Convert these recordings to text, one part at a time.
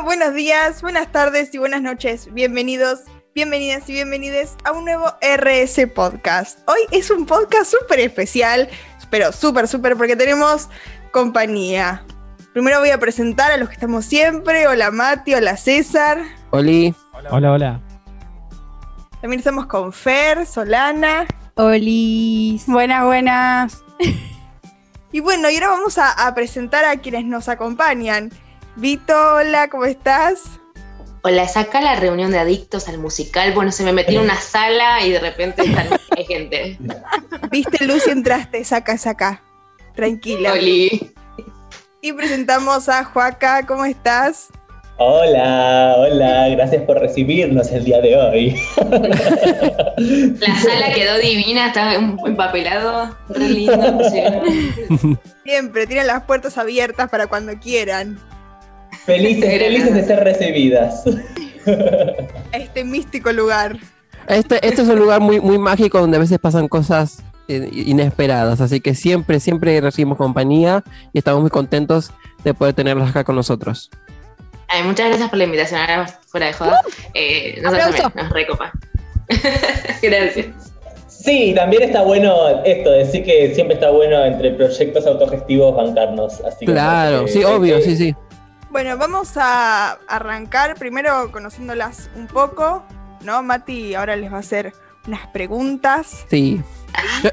Bueno, buenos días, buenas tardes y buenas noches. Bienvenidos, bienvenidas y bienvenides a un nuevo RS Podcast. Hoy es un podcast súper especial, pero súper, súper, porque tenemos compañía. Primero voy a presentar a los que estamos siempre. Hola Mati, hola César. Oli. Hola, hola. También estamos con Fer, Solana. Olis. Buenas, buenas. Y bueno, y ahora vamos a, a presentar a quienes nos acompañan. Vito, hola, ¿cómo estás? Hola, es acá la reunión de adictos al musical. Bueno, se me metí en una sala y de repente están, hay gente. Viste luz y entraste, saca, saca. Tranquila. Oli. Y presentamos a Joaca, ¿cómo estás? Hola, hola, gracias por recibirnos el día de hoy. La sala quedó divina, estaba empapelado, re lindo. sí. Siempre, tienen las puertas abiertas para cuando quieran. Felices, felices de ser recibidas. Este místico lugar. Este, este es un lugar muy, muy mágico donde a veces pasan cosas eh, inesperadas, así que siempre, siempre recibimos compañía y estamos muy contentos de poder tenerlos acá con nosotros. Ay, muchas gracias por la invitación, ahora fuera de joda. Eh, nosotros nos recopa. gracias. Sí, también está bueno esto, decir que siempre está bueno entre proyectos autogestivos bancarnos. Así Claro, eh, sí, eh, obvio, eh, sí, sí. Bueno, vamos a arrancar primero conociéndolas un poco, ¿no? Mati ahora les va a hacer unas preguntas. Sí. Yo-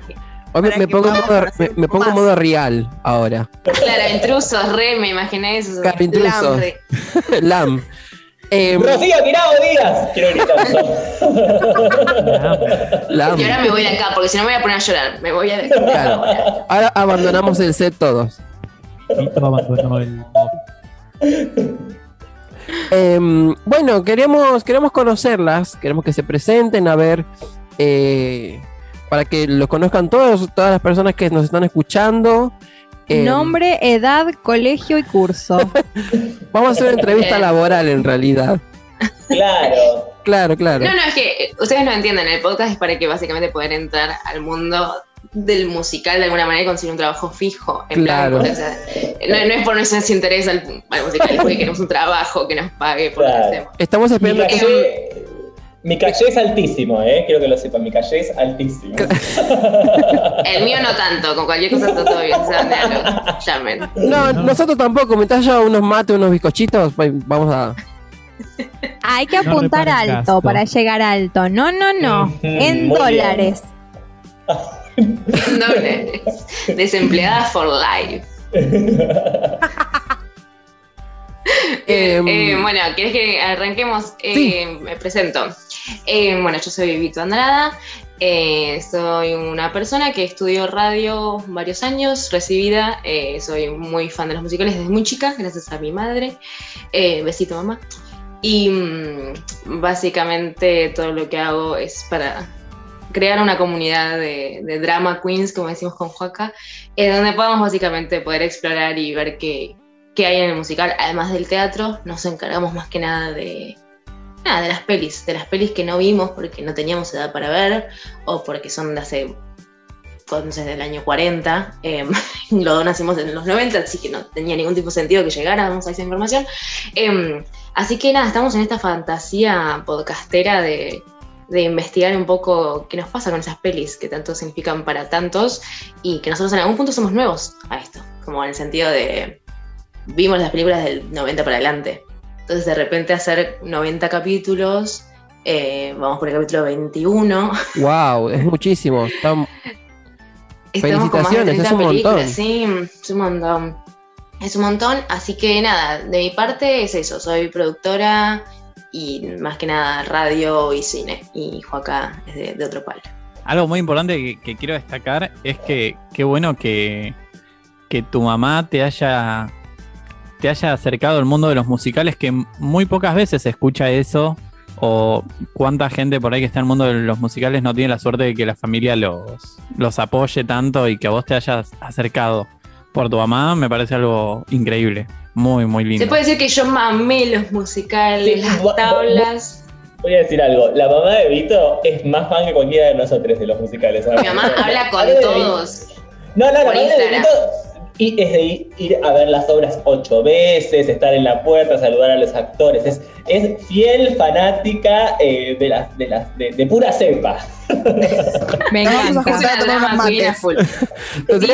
hoy me, pongo modo, me, me pongo en modo real ahora. Claro, intrusos, re, me imaginé eso. Claro, intrusos. Lam. Em, Rocío Tirado Díaz. Quiero gritar. Lam. Y ahora me voy de acá, porque si no me voy a poner a llorar. Me voy a. Claro. Ahora abandonamos el set todos. Vito abandonó el Em, bueno, queremos, queremos conocerlas, queremos que se presenten, a ver, eh, para que lo conozcan todos, todas las personas que nos están escuchando. Em, Nombre, edad, colegio y curso. Vamos a hacer una entrevista laboral en realidad. Claro. Claro, claro. No, no, es que eh, ustedes no entienden, el podcast es para que básicamente puedan entrar al mundo del musical de alguna manera y conseguir un trabajo fijo. En Claro. plan, o sea, no, no es por nuestro interés al, al musical, es porque queremos un trabajo que nos pague por lo que hacemos. Estamos Mi esperando que... calle, mi calle es altísimo, ¿eh? Quiero que lo sepan. Mi calle es altísimo. El mío no tanto, con cualquier cosa está todo bien, sean de algo, llamen. No, nosotros tampoco, mientras haya unos mates, unos bizcochitos, pues, vamos a... Hay que apuntar alto gasto. para llegar alto. No, no, no. En muy dólares. Doble. Desempleada for life. Em, Eh, bueno, ¿quieres que arranquemos? Eh, Sí. Me presento. Eh, bueno, yo soy Vito Andrada. eh, soy una persona que estudió radio varios años, recibida. eh, soy muy fan de los musicales desde muy chica, gracias a mi madre. Eh, besito, mamá. Y mm, básicamente todo lo que hago es para crear una comunidad de, drama queens, como decimos con Joaca, eh, donde podamos básicamente poder explorar y ver qué, qué hay en el musical, además del teatro, nos encargamos más que nada de, nada, de las pelis, de las pelis que no vimos porque no teníamos edad para ver o porque son de hace, entonces del año 40, eh, lo nacimos en los 90, así que no tenía ningún tipo de sentido que llegáramos a esa información. Eh, así que nada, estamos en esta fantasía podcastera de, de investigar un poco qué nos pasa con esas pelis que tanto significan para tantos y que nosotros en algún punto somos nuevos a esto, como en el sentido de vimos las películas del 90 para adelante. Entonces de repente hacer 90 capítulos, eh, vamos por el capítulo 21. wow, es muchísimo. Estamos de Felicitaciones, 30 es un montón. Sí, es un montón. Es un montón, así que nada, de mi parte es eso, soy productora y más que nada radio y cine. Y Joaca es de, otro palo. Algo muy importante que, que quiero destacar es que qué bueno que, que tu mamá te haya, te haya acercado al mundo de los musicales, que muy pocas veces se escucha eso, o cuánta gente por ahí que está en el mundo de los musicales no tiene la suerte de que la familia los, los apoye tanto y que a vos te hayas acercado por tu mamá, me parece algo increíble, muy, muy lindo. Se puede decir que yo mamé los musicales, Sí, las tablas. Voy a decir algo. La mamá de Vito es más fan que cualquiera de nosotros de los musicales. Mi mamá habla con todos. No, no, la por madre de Instagram. Vito y es de ir, a ver las obras ocho veces, estar en la puerta, saludar a los actores. Es, es fiel fanática eh, de, las, de, las, de, de pura cepa. Me Nos vamos a encanta. Tomar mates. full.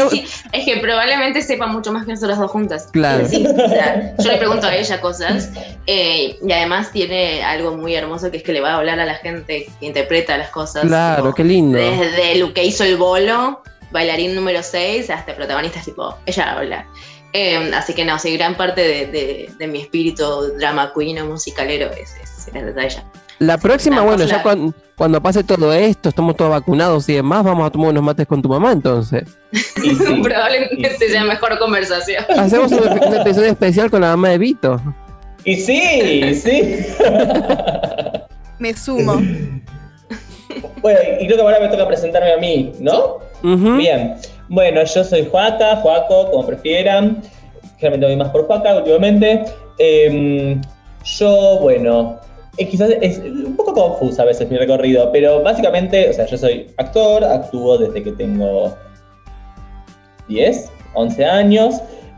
Sí, es que probablemente sepa mucho más que nosotros dos juntas. Claro. Sí, o sea, yo le pregunto a ella cosas eh, y además tiene algo muy hermoso que es que le va a hablar a la gente que interpreta las cosas. Claro, qué lindo. Desde lo que hizo el bolo, bailarín número 6, hasta protagonistas tipo, ella habla. Eh, así que no, sí, gran parte de, de- de mi espíritu drama queen o musicalero es, es, es de ella. La próxima, bueno, ya la- cuan- cuando pase todo esto, estamos todos vacunados y demás, vamos a tomar unos mates con tu mamá entonces. Sí, Probablemente sea mejor conversación. Hacemos un, un episodio especial con la mamá de Vito. y sí, sí. Me sumo. Bueno, y creo que ahora me toca presentarme a mí, ¿no? Bien. Bueno, yo soy Juaca, Juaco, como prefieran. Generalmente voy más por Juaca últimamente. Em, yo, bueno, eh, quizás es un poco confusa a veces mi recorrido, pero básicamente, o sea, yo soy actor, actúo desde que tengo 10, 11 años.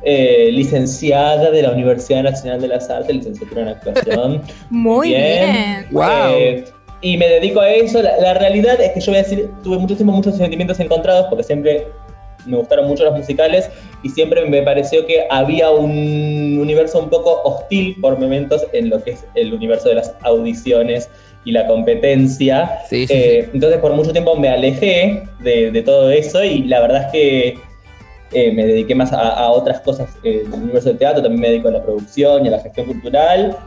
eh, licenciada de la Universidad Nacional de las Artes, licenciatura en actuación. Muy Bien. bien. Wow. Eh, y me dedico a eso. La, la realidad es que yo voy a decir, tuve muchísimo, muchos sentimientos encontrados porque siempre me gustaron mucho los musicales y siempre me pareció que había un universo un poco hostil por momentos en lo que es el universo de las audiciones y la competencia. Sí, sí, Eh, Entonces por mucho tiempo me alejé de, de todo eso y la verdad es que eh, me dediqué más a, a otras cosas eh, del universo del teatro, también me dedico a la producción y a la gestión cultural.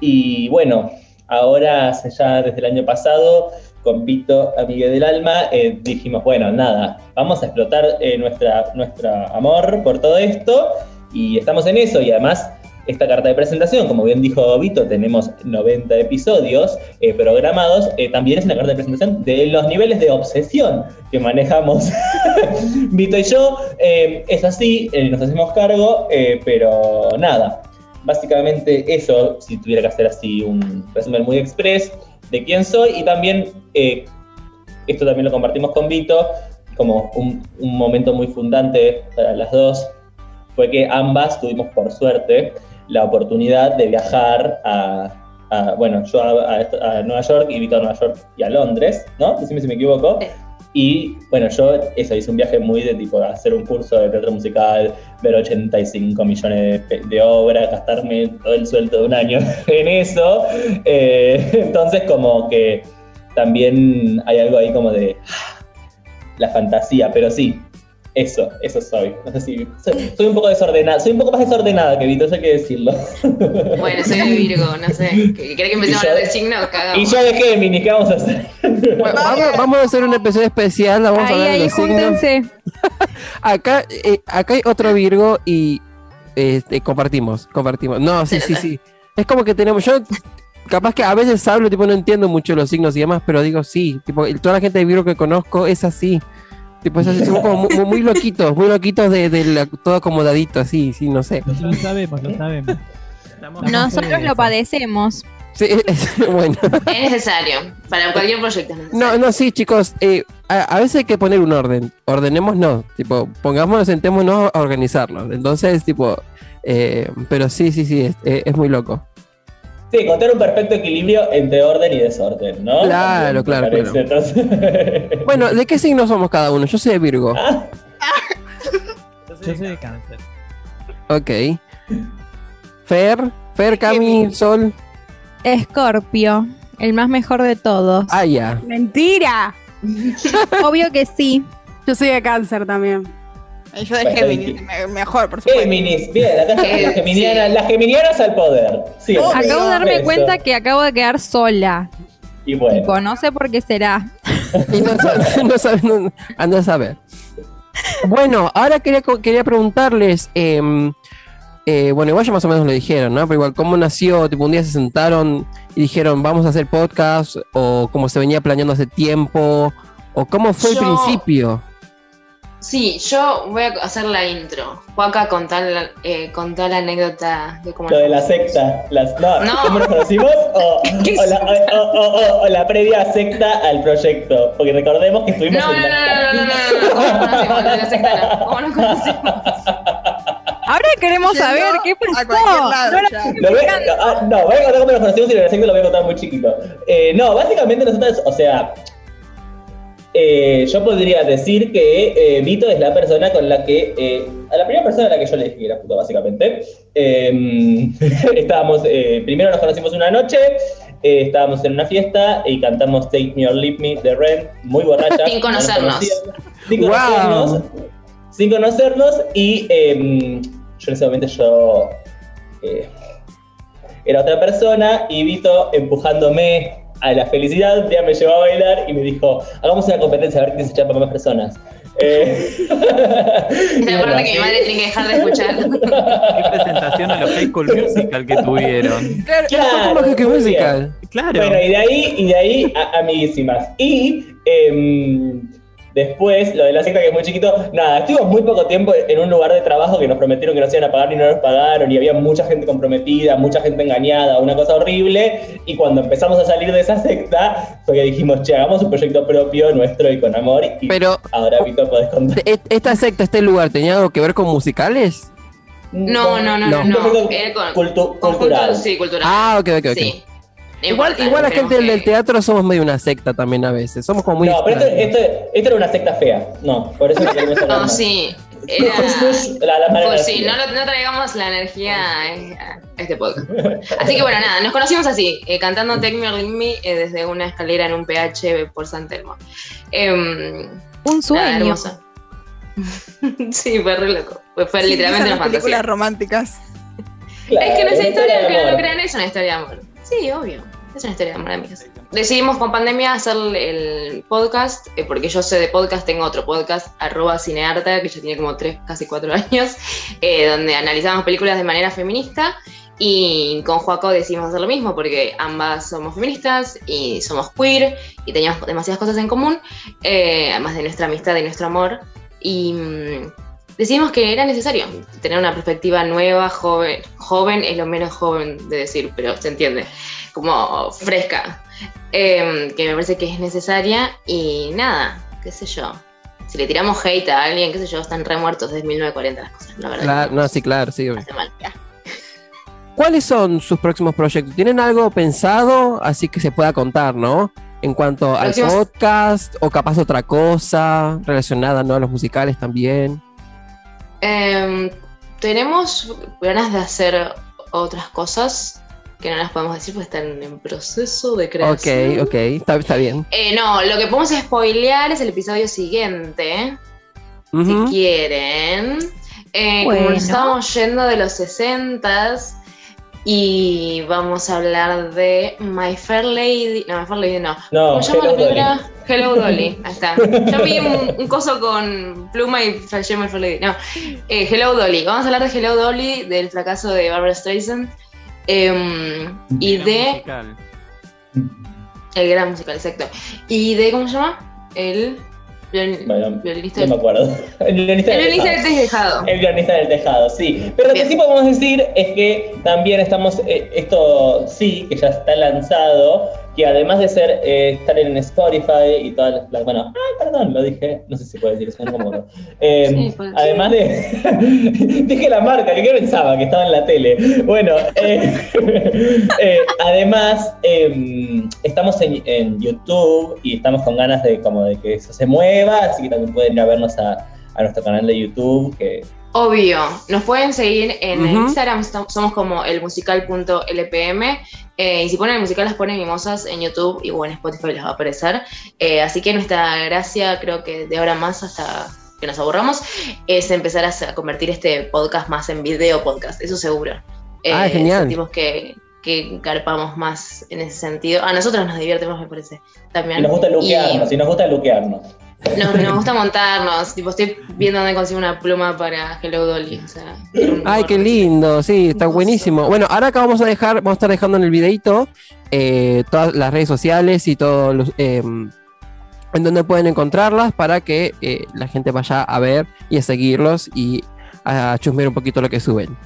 Y bueno, ahora ya desde el año pasado, con Vito, amiga del alma, eh, dijimos, bueno, nada, vamos a explotar eh, nuestra, nuestra amor por todo esto y estamos en eso y además esta carta de presentación, como bien dijo Vito, tenemos 90 episodios eh, programados, también es una carta de presentación de los niveles de obsesión que manejamos Vito y yo. Es así, nos hacemos cargo, pero nada, básicamente eso, si tuviera que hacer así un resumen muy express de quién soy y también, eh, esto también lo compartimos con Vito, como un, momento muy fundante para las dos, fue que ambas tuvimos por suerte la oportunidad de viajar a, a- bueno, yo a, a- a Nueva York y Vito a Nueva York y a Londres, ¿no? Decime si me equivoco. Y bueno, yo eso, hice un viaje muy de tipo hacer un curso de teatro musical, ver 85 millones de, de obras, gastarme todo el sueldo de un año en eso. Eh, entonces como que también hay algo ahí como de la fantasía, pero sí, eso, eso soy. No sé si soy, soy un poco desordenada, soy un poco más desordenada que Vito, eso hay que decirlo. Bueno, soy de Virgo, no sé. ¿Querés que empecemos a hablar de signos? Y Cagamos. yo de Géminis, ¿qué vamos a hacer? Bueno, vamos, vamos a hacer un episodio especial, vamos a Ahí, hablar de ahí, los signos. júntense. Acá, eh, acá hay otro Virgo y este, compartimos, compartimos. No, sí, sí, sí. Es como que tenemos, yo capaz que a veces hablo, tipo, no entiendo mucho los signos y demás, pero digo, sí, tipo, y toda la gente de Virgo que conozco es así. Tipo, es así, somos como muy, muy loquitos, muy loquitos de, de la- todo acomodadito, así, sí, no sé. Lo sabemos, lo sabemos. Nosotros lo padecemos. Sí, es- bueno. Es necesario. Para cualquier proyecto. No, no, sí, chicos, eh, a, a veces hay que poner un orden. Ordenemos no, tipo, pongámonos, sentémonos a organizarnos. Entonces, tipo, eh, pero sí, sí, sí, es, eh, es muy loco. Sí, encontrar un perfecto equilibrio entre orden y desorden, ¿no? Claro, claro, entonces- Bueno, ¿de qué signo somos cada uno? Yo soy de Virgo. Ah, Yo soy de cáncer. Ok. Fer, Fer, Cami, Sol. Escorpio, el más mejor de todos. Ah, ya. Mentira. Obvio que sí. Yo soy de cáncer también. Yo de Géminis, mejor, por supuesto. Géminis, bien, acá están Eh, las geminianas, sí. las geminianas al poder. Sí, Oh, Acabo de darme Eso. cuenta que acabo de quedar sola. Y bueno, Tipo, no sé por qué será. Y no, sa- no anda a saber. Bueno, ahora quería, quería preguntarles, em, eh, bueno, igual ya más o menos lo dijeron, ¿no? Pero igual, ¿cómo nació? Tipo, un día se sentaron y dijeron, vamos a hacer podcast, o cómo se venía planeando hace tiempo, o cómo fue el principio. Sí, yo voy a hacer la intro. Juaca, contar la, eh, la anécdota de cómo lo de la secta, las, no, No. ¿cómo nos conocimos? O, ¿Qué o la, o- o- la previa secta al proyecto, porque recordemos que estuvimos No, en no, la... no, no, no, no, no, ¿cómo nos conocimos? Lo de la secta no. ¿Cómo nos conocimos? Ahora queremos saber qué pasó. lado No la-. Lo voy, ah, no, voy a contar cómo nos conocimos y en el secto lo voy a contar muy chiquito. Eh, no, básicamente nosotros, o sea, eh, yo podría decir que eh, Vito es la persona con la que, eh, a la primera persona a la que yo le dije que era puta, básicamente. Eh, estábamos, eh, primero nos conocimos una noche, eh, estábamos en una fiesta y cantamos Take Me or Leave Me de Ren, muy borracha. Sin conocernos. sin Wow. conocernos. Sin conocernos y eh, yo en ese momento yo eh, era otra persona y Vito empujándome a la felicidad, un día me llevó a bailar y me dijo, hagamos una competencia a ver quién se echa para más personas. Eh, la parte que mi madre tiene que dejar de escuchar. Qué presentación a los High School Musical que tuvieron. Claro, musical. Claro. Bueno, y de ahí, y de ahí a- amiguísimas. Y em, después, lo de la secta que es muy chiquito, nada, estuvimos muy poco tiempo en un lugar de trabajo que nos prometieron que nos iban a pagar y no nos pagaron, y había mucha gente comprometida, mucha gente engañada, una cosa horrible. Y cuando empezamos a salir de esa secta, fue que dijimos, che, hagamos un proyecto propio nuestro y con amor. Y Pero ahora, Vito, podés contar. e- esta secta, este lugar, ¿tenía algo que ver con musicales? No, no, no, No. no. No. proyecto Era con, cultu- conjunto, cultural. sí, cultural. Ah, ok, ok, ok. Sí. Igual, igual la gente del que- teatro somos medio una secta también a veces. Somos como muy no, pero esto, esto, esto era una secta fea. No, por eso hablar No, más. sí. Era. La, la mala Pues sí, no, no traigamos la energía a este podcast. Así que bueno, nada, nos conocimos así, eh, cantando Take Me or Leave Me eh, desde una escalera en un PH por San Telmo. Em, Un nada, sueño. hermoso. sí, fue re loco. Fue, fue Sí, literalmente una películas fantasía. románticas. Claro, Es que nuestra una historia, de aunque no lo crean, es una historia de amor. Sí, obvio. Es una historia de amor, amigas. Decidimos con pandemia hacer el podcast, eh, porque yo sé de podcast, tengo otro podcast, arroba cinearta, que ya tiene como tres, casi cuatro años, eh, donde analizamos películas de manera feminista. Y con Joaco decidimos hacer lo mismo, porque ambas somos feministas y somos queer y teníamos demasiadas cosas en común, eh, además de nuestra amistad y nuestro amor. Y mm, decidimos que era necesario tener una perspectiva nueva, joven. Joven es lo menos joven de decir, pero se entiende. Como fresca. eh, que me parece que es necesaria. Y nada, qué sé yo. Si le tiramos hate a alguien, qué sé yo, están re muertos desde 1940 las cosas. La verdad. Claro, no, sí, claro, sí. mal. ¿Cuáles son sus próximos proyectos? ¿Tienen algo pensado así que se pueda contar, no? En cuanto al Próximos- podcast o capaz otra cosa relacionada ¿no? a los musicales también. Em, tenemos ganas de hacer otras cosas que no las podemos decir porque están en proceso de Ok, creación. ok, está, está bien. Eh, no, lo que podemos spoilear es el episodio siguiente, si quieren. Eh, Como nos estábamos yendo de los 60s y vamos a hablar de My Fair Lady. No, My Fair Lady no. No, ¿Cómo se llama la Dolly. película? Hello Dolly. Ahí está. Yo vi un, un coso con pluma y flashé My Fair Lady. No. Eh, Hello Dolly. Vamos a hablar de Hello Dolly, del fracaso de Barbara Streisand. em, y Gran de. musical. El gran musical, exacto. Y de. ¿Cómo se llama? El. Bueno, violinista no me acuerdo. El violinista El del violinista tejado. del tejado. El guionista del tejado, sí. Pero lo que sí podemos decir es que también estamos, eh, esto sí, que ya está lanzado, que además de ser eh, estar en Spotify y todas las, bueno, ay, perdón, lo dije, no sé si se puede decir, un como eh, Sí, puede ser. Además de, dije la marca, que qué pensaba, que estaba en la tele. Bueno, eh, eh, además eh, estamos en, en YouTube y estamos con ganas de como de que eso se mueva, así que también pueden ir a vernos a, a nuestro canal de YouTube, que Obvio, nos pueden seguir en. Instagram, somos como elmusical.lpm eh, y si ponen el musical las ponen mimosas en YouTube y o en Spotify les va a aparecer. Eh, así que nuestra gracia, creo que de ahora más hasta que nos aburramos, es empezar a, convertir este podcast más en video podcast, eso seguro. Eh, Ah, genial. Sentimos que, que carpamos más en ese sentido. A nosotros nos divertimos, me parece. También. y nos gusta Y- luquearnos, y nos gusta luquearnos. Nos, nos gusta montarnos, tipo, estoy viendo dónde consigo una pluma para Hello Dolly. O sea, Ay, qué lindo, sí, está buenísimo. Bueno, ahora acá vamos a dejar, vamos a estar dejando en el videito eh, todas las redes sociales y todos los eh, en donde pueden encontrarlas para que eh, la gente vaya a ver y a seguirlos y a chusmear un poquito lo que suben.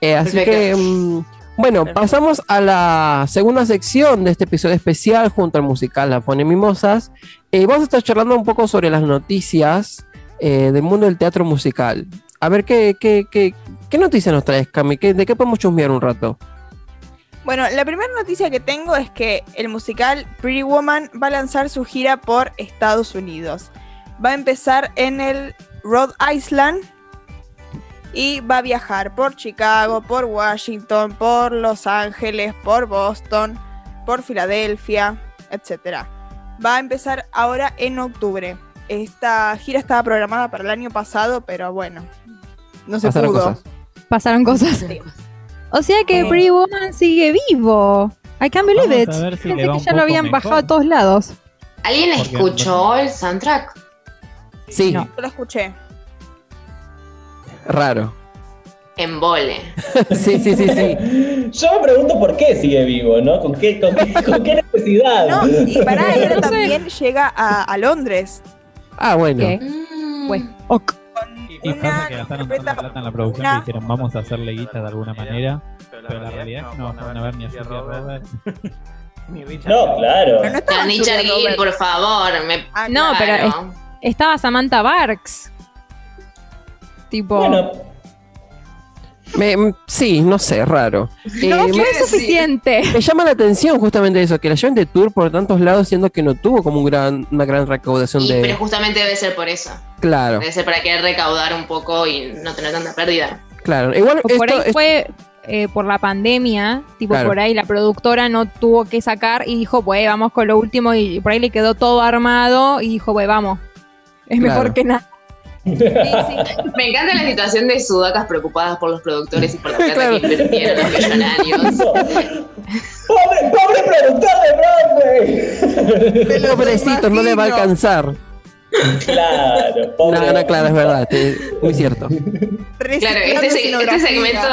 Eh, así Perfecto. que, mm, bueno, Perfecto. pasamos a la segunda sección de este episodio especial junto al musical La Pone Mimosas. Eh, vamos a estar charlando un poco sobre las noticias eh, del mundo del teatro musical. a ver qué, qué, qué, qué noticia nos traes, Cami. ¿Qué- ¿De qué podemos chusmear un rato? Bueno, la primera noticia que tengo es que el musical Pretty Woman va a lanzar su gira por Estados Unidos. Va a empezar en el Rhode Island y va a viajar por Chicago, por Washington, por Los Ángeles, por Boston, por Filadelfia, etc. Va a empezar ahora en octubre. Esta gira estaba programada para el año pasado, pero bueno, no se Pasaron pudo. cosas. Pasaron cosas. O sea que Oh. Pretty Woman sigue vivo. I can't believe it. Vamos a ver si le Pensé que ya lo habían mejor. bajado a todos lados. ¿Alguien escuchó el soundtrack? Sí, No. Yo lo escuché. Raro. En vole. Sí, sí, sí, sí. Yo me pregunto por qué sigue vivo, ¿no? ¿Con qué, con qué, con qué necesidad? No, y para No él sé. también llega a, a Londres. Ah, bueno. ¿Qué? Mm. Pues, ok. Y Una pasa que gastaron tanta plata en la producción una- que dijeron vamos a hacerle guita de alguna manera. Pero la realidad es que no van a ver ni a Julia Roberts. No, claro. Pero no Ni Julia Charlie, Roberts. por favor. Me... Ah, No, pero Claro. Estaba Samantha Barks. Tipo, Bueno, Me- sí, no sé, raro. Eh, no me, fue suficiente. me llama la atención justamente eso, que la lleven de tour por tantos lados, siendo que no tuvo como un gran, una gran recaudación Y- de. pero justamente debe ser por eso. Claro, Debe ser para querer recaudar un poco y no tener tanta pérdida. claro. Igual O por esto ahí es- fue eh, por la pandemia, tipo Claro. por ahí la productora no tuvo que sacar y dijo, pues vamos con lo último y por ahí le quedó todo armado y dijo, pues vamos, es Claro. mejor que nada. Sí, sí. Me encanta la situación de sudacas preocupadas por los productores y por la plata Claro. que invirtieron los millonarios. ¡Pobre, pobre productor de Broadway! Pobrecito, no le va a alcanzar. Claro, pobre. No, no, claro, es verdad, muy cierto. Claro, este, este segmento.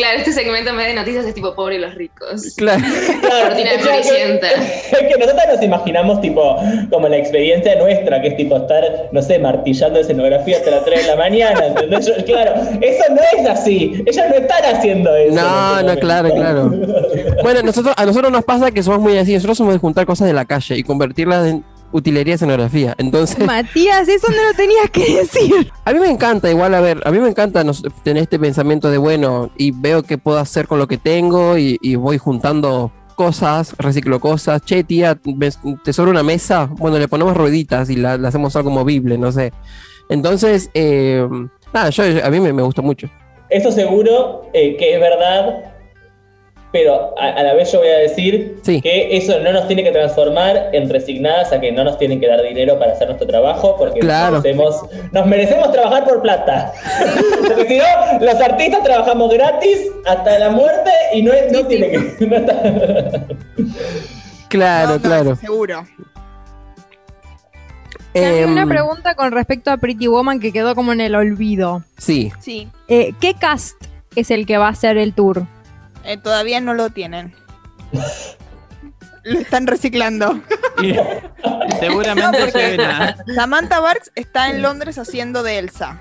Claro, este segmento en vez de noticias es tipo pobre y los ricos. Claro. Claro, Cortina de es que- que nosotros nos imaginamos tipo como la experiencia nuestra, que es tipo estar, no sé, martillando escenografía hasta las 3 de la mañana, ¿entendés? Yo- claro, eso no es así. Ellos no están haciendo eso. No, en no, este claro, momento. Bueno, nosotros, a nosotros nos pasa que somos muy así, nosotros somos de juntar cosas de la calle y convertirlas en utilería de escenografía. Entonces, Matías, eso no lo tenías que decir. a mí me encanta, igual, a ver, a mí me encanta tener este pensamiento de, bueno, y veo qué puedo hacer con lo que tengo y, y voy juntando cosas, reciclo cosas. Che, tía, ¿ves- ¿te sobra una mesa? Bueno, le ponemos rueditas y la, la hacemos algo movible, no sé. Entonces, eh, nada, yo, a mí me, me gusta mucho. Eso seguro eh, que es verdad, pero a, a la vez yo voy a decir Sí. que eso no nos tiene que transformar en resignadas a que no nos tienen que dar dinero para hacer nuestro trabajo, porque Claro. nos, merecemos, nos merecemos trabajar por plata. porque si no, los artistas trabajamos gratis hasta la muerte y no, es- no tiene que... no está- Claro, No, no, claro. Seguro. Tengo Em, una pregunta con respecto a Pretty Woman que quedó como en el olvido. Sí, Sí. Eh, ¿Qué cast es el que va a hacer el tour? Eh, todavía no lo tienen. Lo están reciclando. Y seguramente No, porque- lleven a. Samantha Barks está en Londres haciendo de Elsa.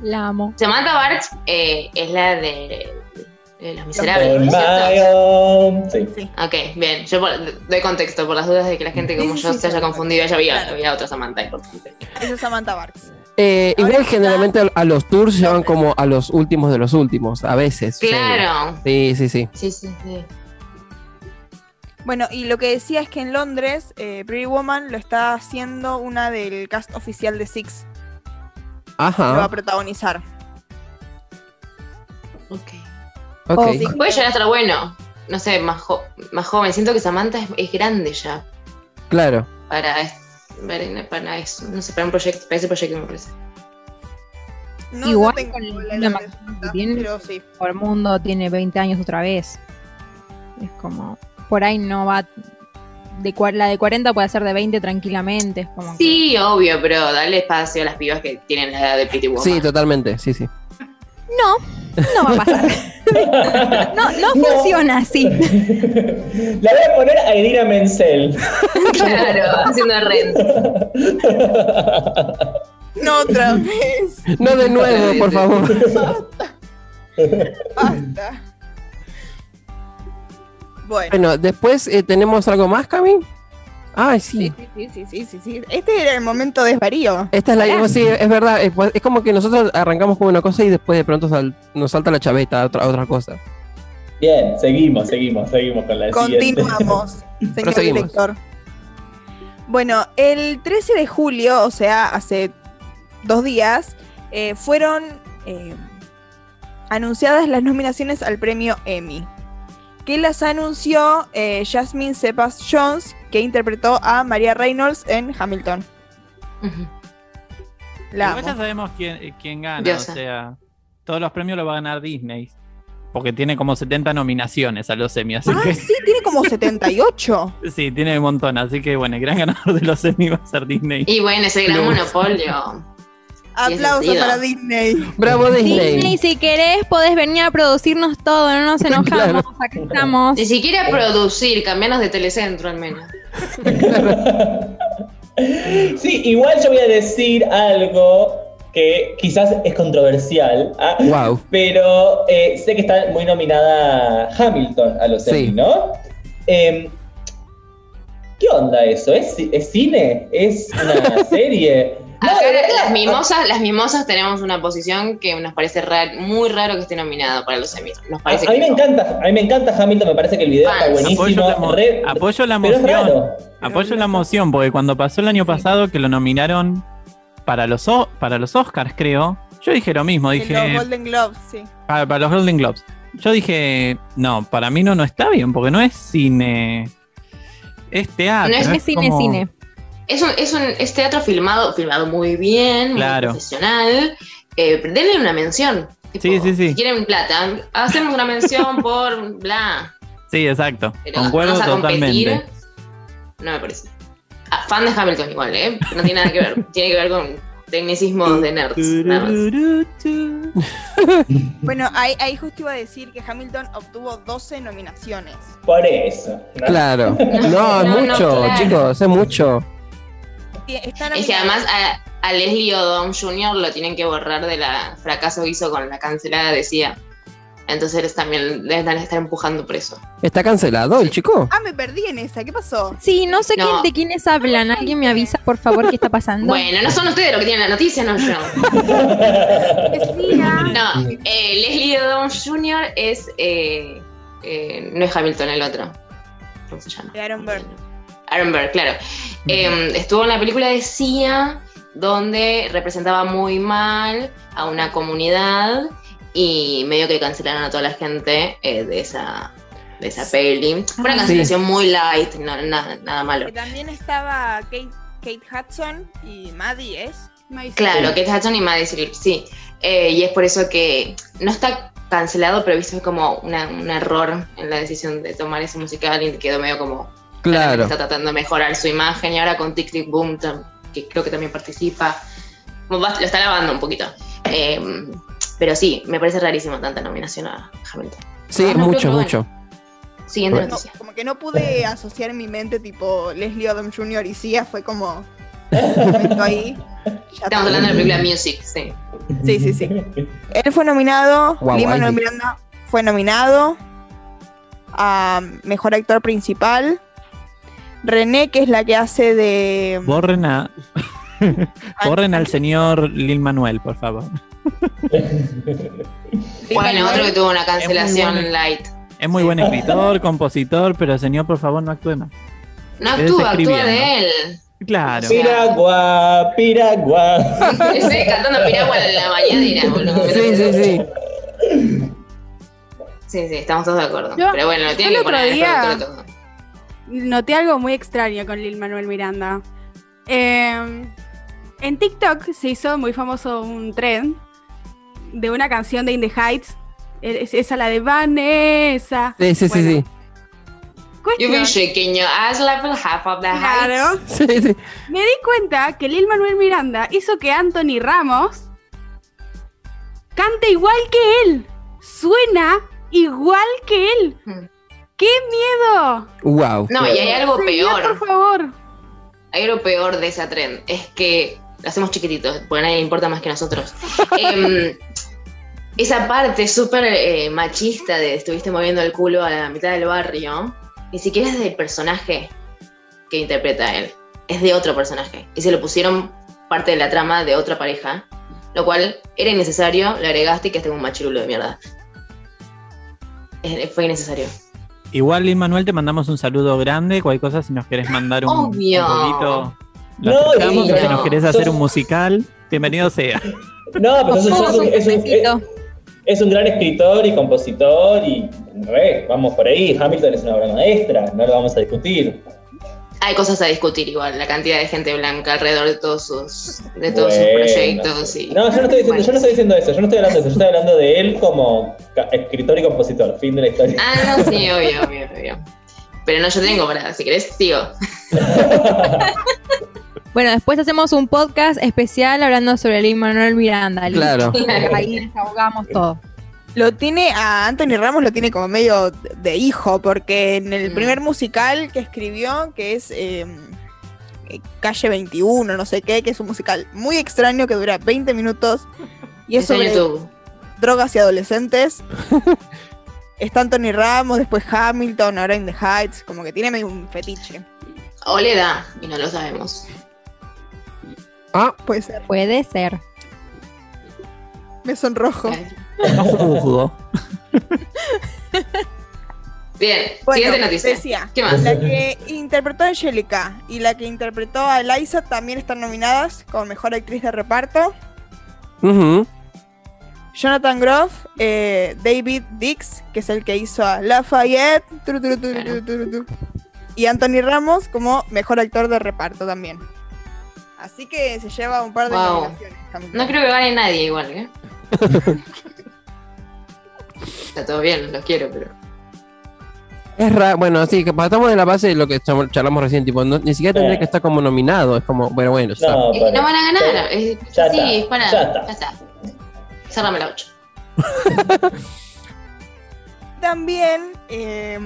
La amo. Samantha Barks eh, es la de, de Los Miserables, ¿no. Sí. Ok, bien. Yo por- doy contexto por las dudas de que la gente como Sí, yo sí, se haya sí. confundido. Ya había, Claro. había otra Samantha importante. Esa es Samantha Barks. Eh, igual está- generalmente a- a los tours llevan como a los últimos de los últimos, a veces. Claro. Sí, sí, sí. Sí, sí, sí. Bueno, y lo que decía es que en Londres, eh, Pretty Woman lo está haciendo una del cast oficial de Six. Lo va a Ajá. protagonizar. Ok. Ok. Oh, Sí. Puede llegar a estar bueno. No sé, más, jo- más joven. Siento que Samantha es, es grande ya. Claro. Para, es- para, para eso. No sé, para un proyecto. Para ese proyecto me parece. No, Igual no tengo con el la Samantha, que tiene. pero sí. Por el mundo tiene 20 años otra vez. Es como, por ahí no va... De, la de 40 puede ser de 20 tranquilamente. Es como que- Sí, obvio, pero dale espacio a las pibas que tienen la edad de Pretty Woman. Sí, totalmente. Sí, sí. No, no va a pasar. no, no No. funciona así. La voy a poner a Edina Menzel. claro, haciendo rent. No otra vez. No de nuevo, por favor. Basta. Bueno, Bueno, después eh, tenemos algo más, Cami. Ay, Sí, sí. sí, sí, sí, sí, sí, sí. Este era el momento desvarío. Esta es la sí, es verdad. Es, es como que nosotros arrancamos con una cosa y después de pronto sal- nos salta la chaveta a otra, a otra cosa. Bien, seguimos, seguimos, seguimos con la siguiente. Continuamos, señor director. Bueno, el 13 de julio, o sea, hace dos días, eh, fueron eh, anunciadas las nominaciones al premio Emmy. Que las anunció eh, Jasmine Cepas Jones, que interpretó a Maria Reynolds en Hamilton. La Igual ya sabemos quién, quién gana. Diosa. O sea, todos los premios los va a ganar Disney. Porque tiene como 70 nominaciones a los Emmy. Así Ah, que sí, tiene como 78. sí, tiene un montón. Así que bueno, el gran ganador de los Emmy va a ser Disney. Y bueno, ese gran Plus. monopolio. Aplausos para Disney. Bravo Disney. Disney, si querés, podés venir a producirnos todo, no nos enojamos, acá estamos. Ni siquiera producir, cambiarnos de telecentro al menos. Sí, igual yo voy a decir algo que quizás es controversial, ¿ah? Wow. pero eh, sé que está muy nominada Hamilton a los Sí. Emmy, ¿no? Em, ¿Qué onda eso? ¿Es, es cine? ¿Es una serie? Acá las mimosas, las mimosas tenemos una posición que nos parece ra- muy raro que esté nominado para los Emmys. Nos A, parece a mí me no. encanta, a mí me encanta Hamilton, me parece que el video está buenísimo. Apoyo la, mo- re- apoyo la pero es moción. raro. Apoyo la moción, porque cuando pasó el año pasado que lo nominaron para los, O- para los Oscars, creo, yo dije lo mismo, dije, los Golden Globes, sí. para, para los Golden Globes. Yo dije, no, para mí no, no está bien, porque no es cine, es teatro. No es- Es cine, como- cine. Es un, es un es teatro filmado, filmado muy bien, Claro. muy profesional. Eh, denle una mención. Tipo, Sí, sí, sí. Si quieren plata, hacemos una mención por bla. Sí, exacto, Pero concuerdo vamos a competir, totalmente. No me parece. Ah, fan de Hamilton igual, ¿eh? No tiene nada que ver. tiene que ver con tecnicismos de nerds. Bueno, ahí, ahí justo iba a decir que Hamilton obtuvo 12 nominaciones. Por eso. ¿no? Claro. No, es No, no, mucho, claro. chicos, es mucho. Tie- Está Es que además a, a Leslie Odom Jr. lo tienen que borrar de la fracaso que hizo con la cancelada decía. Entonces también deben estar empujando por eso. ¿Está cancelado el chico? Ah, me perdí en esa. ¿Qué pasó? Sí, no sé No. quién, de quiénes hablan. ¿Alguien me avisa, por favor, qué está pasando? Bueno, no son ustedes los que tienen la noticia, no yo. No, eh, Leslie Odom Jr. es. eh, eh, no es Hamilton el otro. ¿Cómo se llama? Aaron Burr. Aaron Burr, claro. Eh, estuvo en la película de Sia, donde representaba muy mal a una comunidad y medio que cancelaron a toda la gente eh, de esa de esa peli. Fue una cancelación muy light, no, nada, nada malo. Que también estaba Kate, Kate Hudson y Maddie, ¿es? Claro, Kate Hudson y Maddie sí. Eh, y es por eso que no está cancelado, pero visto como una- un error en la decisión de tomar ese musical y quedó medio como Claro. está tratando de mejorar su imagen y ahora con Tic Tic Boom, que creo que también participa, lo está lavando un poquito. Eh, pero sí, me parece rarísimo tanta nominación a Hamilton. Sí, Ah, no, mucho, mucho. Siguiente Bueno. No, noticia. como que no pude asociar en mi mente tipo Leslie Odom Jr. y Sia, fue como ahí. Ya Estamos está. hablando de la película Music, sí. Sí, sí, sí. Él fue nominado, ahí sí. Miranda fue nominado a Mejor Actor Principal. René, que es la que hace de... Borren, a, borren al señor Lil Manuel, por favor. Bueno, otro que tuvo una cancelación bueno. light. Es muy buen escritor, compositor, pero señor, por favor, no actúe más. No Es actúa, actúa de él. Claro. Piragua, piragua. Estoy cantando piragua en la mañanera, boludo. Sí, sí, sí. Sí, sí, estamos todos de acuerdo. Yo- Pero bueno, lo el que poner día- este todo. Noté algo muy extraño con Lil Manuel Miranda. Eh, en TikTok se hizo muy famoso un trend de una canción de In the Heights. Es, esa la de Vanessa. Sí, sí, sí, Bueno, sí. You've been shaking your ass the half of the heights. claro, Sí, sí. me di cuenta que Lil Manuel Miranda hizo que Anthony Ramos cante igual que él. Suena igual que él. ¡Qué miedo! Wow. No, y hay algo Señor, peor. por favor. Hay algo peor de esa trend. Es que lo hacemos chiquititos, porque a nadie le importa más que nosotros. Em, esa parte súper eh, machista de estuviste moviendo el culo a la mitad del barrio, ni siquiera es del personaje. que interpreta a él. Es de otro personaje. Y se lo pusieron parte de la trama de otra pareja. Lo cual era innecesario, le agregaste y que un machirulo de mierda. Fue innecesario. Igual, Lin Manuel, te mandamos un saludo grande. Cualquier cosa, si nos querés mandar un, un Obvio. poquito, lo No, aceptamos. sí, o si no. nos querés hacer un musical, bienvenido sea. No, pero es, un un, un, es un gran escritor y compositor y re, vamos por ahí. Hamilton es una obra maestra, no lo vamos a discutir. Hay cosas a discutir igual, la cantidad de gente blanca alrededor de todos sus, de todos sus proyectos. Y, No, yo no, estoy diciendo, Bueno. yo no estoy diciendo eso, yo no estoy hablando de eso, yo estoy hablando de él como escritor y compositor, fin de la historia. Ah, no, sí, obvio, obvio, obvio. Pero no, yo tengo para, si querés, digo. Bueno, después hacemos un podcast especial hablando sobre Lin Manuel Miranda. ¿listo? Claro. Ahí desahogamos todo. Lo tiene, a Anthony Ramos lo tiene como medio de hijo, porque en el Mm. primer musical que escribió, que es eh, eh, Calle 21, no sé qué, que es un musical muy extraño que dura 20 minutos y es en sobre YouTube. drogas y adolescentes. Está Anthony Ramos, después Hamilton, ahora in the Heights, como que tiene medio un fetiche. O le da, y no lo sabemos. Ah, Puede ser. Puede ser. Me sonrojo. No juzgo. Bien, Bueno, siguiente noticia. decía, ¿Qué más? la que interpretó a Angelica y la que interpretó a Eliza también están nominadas como mejor actriz de reparto. Jonathan Groff, eh, David Dix, que es el que hizo a Lafayette, turu. y Anthony Ramos como mejor actor de reparto también. Así que se lleva un par de Wow. nominaciones. Hamilton. No creo que gane nadie igual, ¿eh? Está todo bien, los quiero, pero. Es raro, bueno, sí, que partamos de la base de lo que charlamos recién, tipo, no- ni siquiera tendría Eh. que estar como nominado, es como, bueno, bueno, está. No, Es que no van a ganar. Es, Ya sí, está, es para. ya está. Ya está. Cerrame la 8. También eh,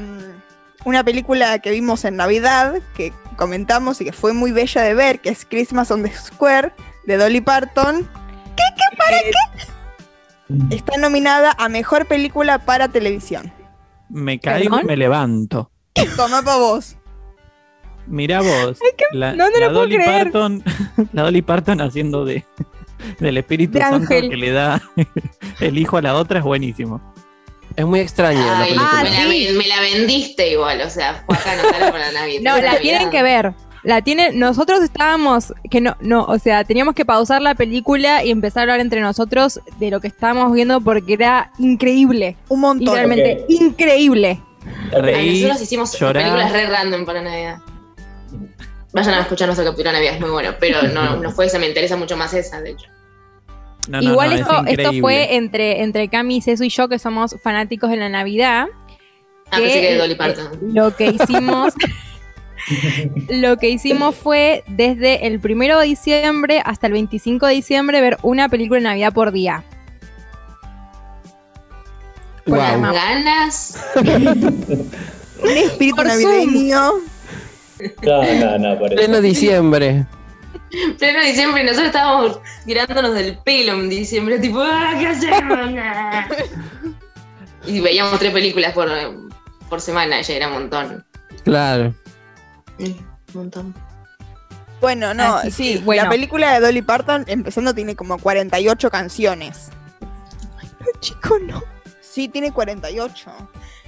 una película que vimos en Navidad, que comentamos y que fue muy bella de ver, que es Christmas on the Square, de Dolly Parton. ¿Qué? ¿Qué? ¿Para qué? Está nominada a Mejor Película para Televisión. Me caigo y me levanto. Toma pa' vos. Mirá vos. la, no, no lo la puedo Dolly creer. Parton, la Dolly Parton haciendo de del Espíritu De Santo ángel. que le da el hijo a la otra es buenísimo. Es muy extraña la película. Ah, me, la, sí. me la vendiste igual, o sea, fue acá anotarla para la Navidad. No, la tienen que ver. La tienen, nosotros estábamos, que no, no, o sea, teníamos que pausar la película y empezar a hablar entre nosotros de lo que estábamos viendo porque era increíble. Un montón. Literalmente, increíble. Reís, Nosotros hicimos llorás. películas re random para Navidad. Vayan a escuchar nuestra captura de Navidad, es muy bueno. Pero no, no fue esa, me interesa mucho más esa, de hecho. No, no, Igual no, es esto, esto fue entre, entre Cami, Cesu y yo, que somos fanáticos de la Navidad. Ah, pensé que de Dolly Parton. eh, Lo que hicimos. lo que hicimos fue desde el primero de diciembre hasta el 25 de diciembre ver una película de Navidad por día. Con Guau. las ganas. Un espíritu Por navideño. No, no, no, por eso. Pleno diciembre. Pleno diciembre y nosotros estábamos tirándonos del pelo en diciembre, tipo, ¡ah, qué hacemos! Y veíamos tres películas por, por semana, ya era un montón. Claro. Un montón. Bueno, no, Así sí. bueno. La película de Dolly Parton, empezando, tiene como 48 canciones. Chico, no. Sí, tiene 48.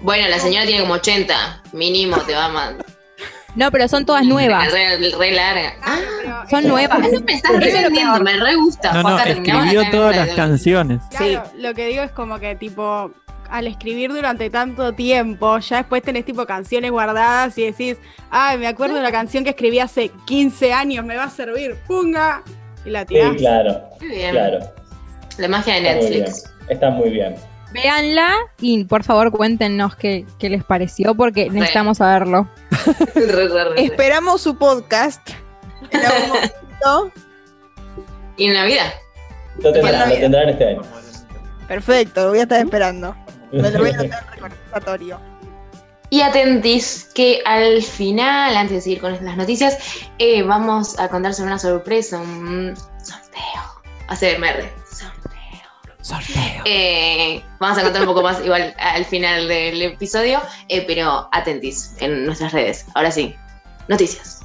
Bueno, la señora tiene como 80, mínimo te va a mandar. No, pero son todas nuevas. Re, re larga. Ah, Son nuevas. eso me estás me re gusta. No, no, escribió todas las canciones. Claro, lo que digo es como que tipo al escribir durante tanto tiempo, ya después tenés tipo canciones guardadas y decís, ay, me acuerdo de la canción que escribí hace 15 años, me va a servir, punga, y la Sí, tirás. claro, Muy bien. claro. La magia de Está muy bien. Netflix. Está muy bien. Véanla y por favor cuéntenos qué, qué les pareció porque necesitamos saberlo. Re, re, re, re. Esperamos su podcast. En algún momento. Y en Navidad. Lo tendrán, lo tendrán este año. Perfecto, lo voy a estar esperando. Me lo voy a recordatorio. Y atentis que al final, antes de seguir con las noticias, eh, vamos a contar sobre una sorpresa, un sorteo. ACMR. Sorteo. Sorteo. Eh, vamos a contar un poco más igual al final del episodio, eh, pero atentis en nuestras redes. Ahora sí, noticias.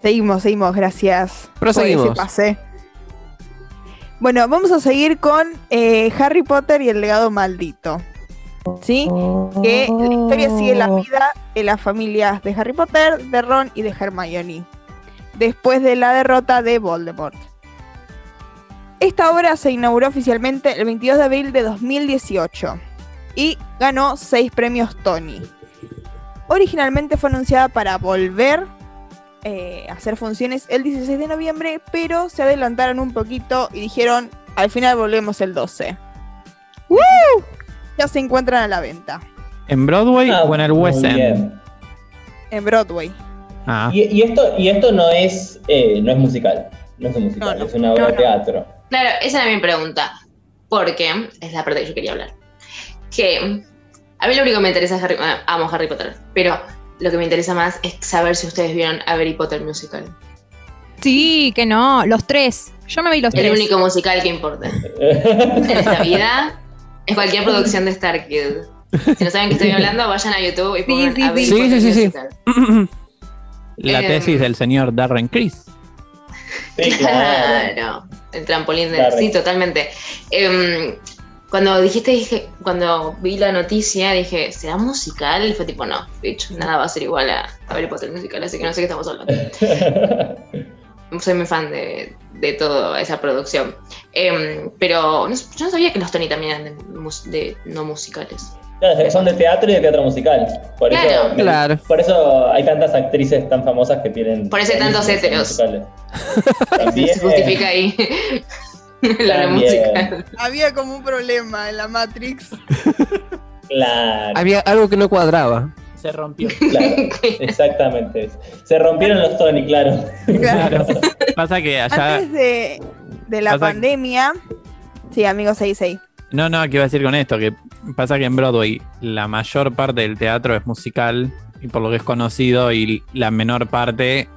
Seguimos, seguimos, gracias. Proseguimos. por ese pase. Bueno, vamos a seguir con eh, Harry Potter y el legado maldito. ¿Sí? Que la historia sigue la vida de las familias de Harry Potter, de Ron y de Hermione. Después de la derrota de Voldemort. Esta obra se inauguró oficialmente el 22 de abril de 2018 y ganó 6 premios Tony. Originalmente fue anunciada para volver eh, hacer funciones el 16 de noviembre, pero se adelantaron un poquito y dijeron, al final volvemos el 12. Ya se encuentran a la venta ¿En Broadway Ah, o en el West muy End? bien. en Broadway. Ah, Y, y esto, y esto no es, eh, no es musical. No es un musical, No, no. es una obra No, de teatro. Claro, esa era mi pregunta. Porque es la parte que yo quería hablar. Que a mí lo único que me interesa es Harry, ah, amo Harry Potter, pero lo que me interesa más es saber si ustedes vieron Harry Potter musical. Sí, que no, los tres. Yo me vi los El tres. único musical que importa en esta vida es cualquier producción de Star Kid. Si no saben qué estoy hablando, vayan a YouTube y pongan sí, Harry sí. Sí, Potter sí, sí, sí. musical. la Em, tesis del señor Darren Criss. Sí, claro. Claro, el trampolín de... Sí, totalmente. Em, cuando dijiste, dije, cuando vi la noticia, dije, ¿será musical? Y fue tipo, no, bitch, nada va a ser igual a Harry Potter musical, así que no sé qué estamos hablando. Soy muy fan de, de toda esa producción. Em, pero no- yo no sabía que los Tony también eran de, mus- de no musicales. Claro, son de teatro y de teatro musical. Por Claro. eso, Claro. Por eso hay tantas actrices tan famosas que tienen. Por eso hay tantos. También. Se justifica ahí la musical. Había como un problema en la Matrix. Claro, Había algo que no cuadraba. Se rompió. claro, exactamente. Se rompieron los Tony, claro. Claro. Pasa que allá. Antes de, de la Pasa- pandemia. Sí, amigos 66. No, no, ¿qué iba a decir con esto? Que pasa que en Broadway la mayor parte del teatro es musical, y por lo que es conocido, y la menor parte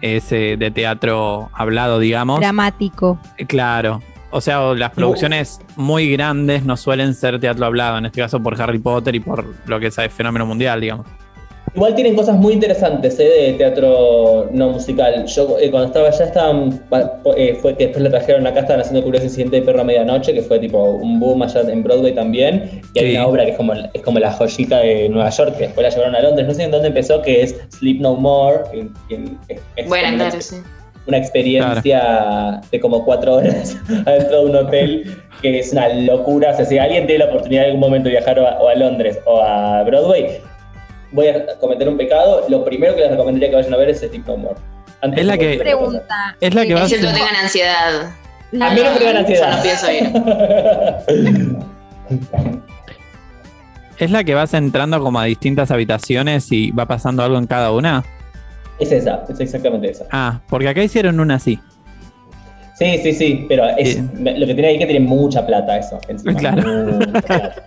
es eh, de teatro hablado, digamos. Dramático. Eh, Claro. O sea, las producciones muy grandes no suelen ser teatro hablado, en este caso por Harry Potter y por lo que es el fenómeno mundial, digamos. Igual tienen cosas muy interesantes ¿eh? de teatro no musical. Yo eh, cuando estaba allá estaban, eh, fue que después la trajeron acá, estaban haciendo Curioso Incidente de Perro a Medianoche, que fue tipo un boom allá en Broadway también. Y hay una obra que es como, es como la joyita de Nueva York, que después la llevaron a Londres. No sé en dónde empezó, que es Sleep No More. en- en- es- es Bueno, como una sí. experiencia de como cuatro horas adentro de un hotel que es una locura. O sea, si alguien tiene la oportunidad en algún momento de viajar o a, o a Londres o a Broadway, voy a cometer un pecado. Lo primero que les recomendaría que vayan a ver es Sleep No More. Antes Es la de que-. Pregunta. Es la que va a ser. tengan ansiedad. A menos que tengan ansiedad. No pienso ir. ¿Es la que vas entrando como a distintas habitaciones y va pasando algo en cada una? es esa, es exactamente esa. Ah, porque acá hicieron una así. Sí, sí, sí, pero es, Sí. lo que tiene ahí es que tiene mucha plata eso. encima, Claro. mucha plata.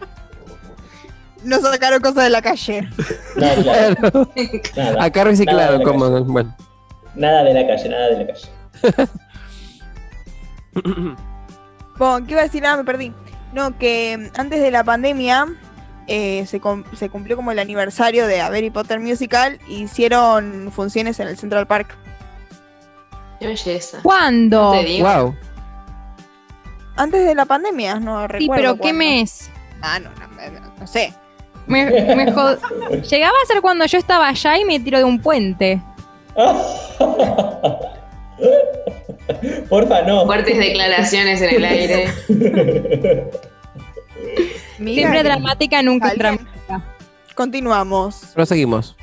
No sacaron cosas de la calle. No, claro, nada, Acá reciclado, Nada de la como. Bueno. nada de la calle, nada de la calle. Bueno, ¿qué iba a decir? Ah, me perdí. No, que mm, antes de la pandemia eh, se, cum- se cumplió como el aniversario de Harry Potter Musical y hicieron funciones en el Central Park. Qué belleza. ¿Cuándo? Te digo. Wow. Antes de la pandemia, no Sí, recuerdo. pero ¿qué mes? Ah, no, no, no, no sé. Me, me jod- Llegaba a ser cuando yo estaba allá y me tiro de un puente. Porfa, no. Fuertes declaraciones en el aire. Siempre que- dramática, nunca ¿Alguien? dramática. Continuamos Proseguimos.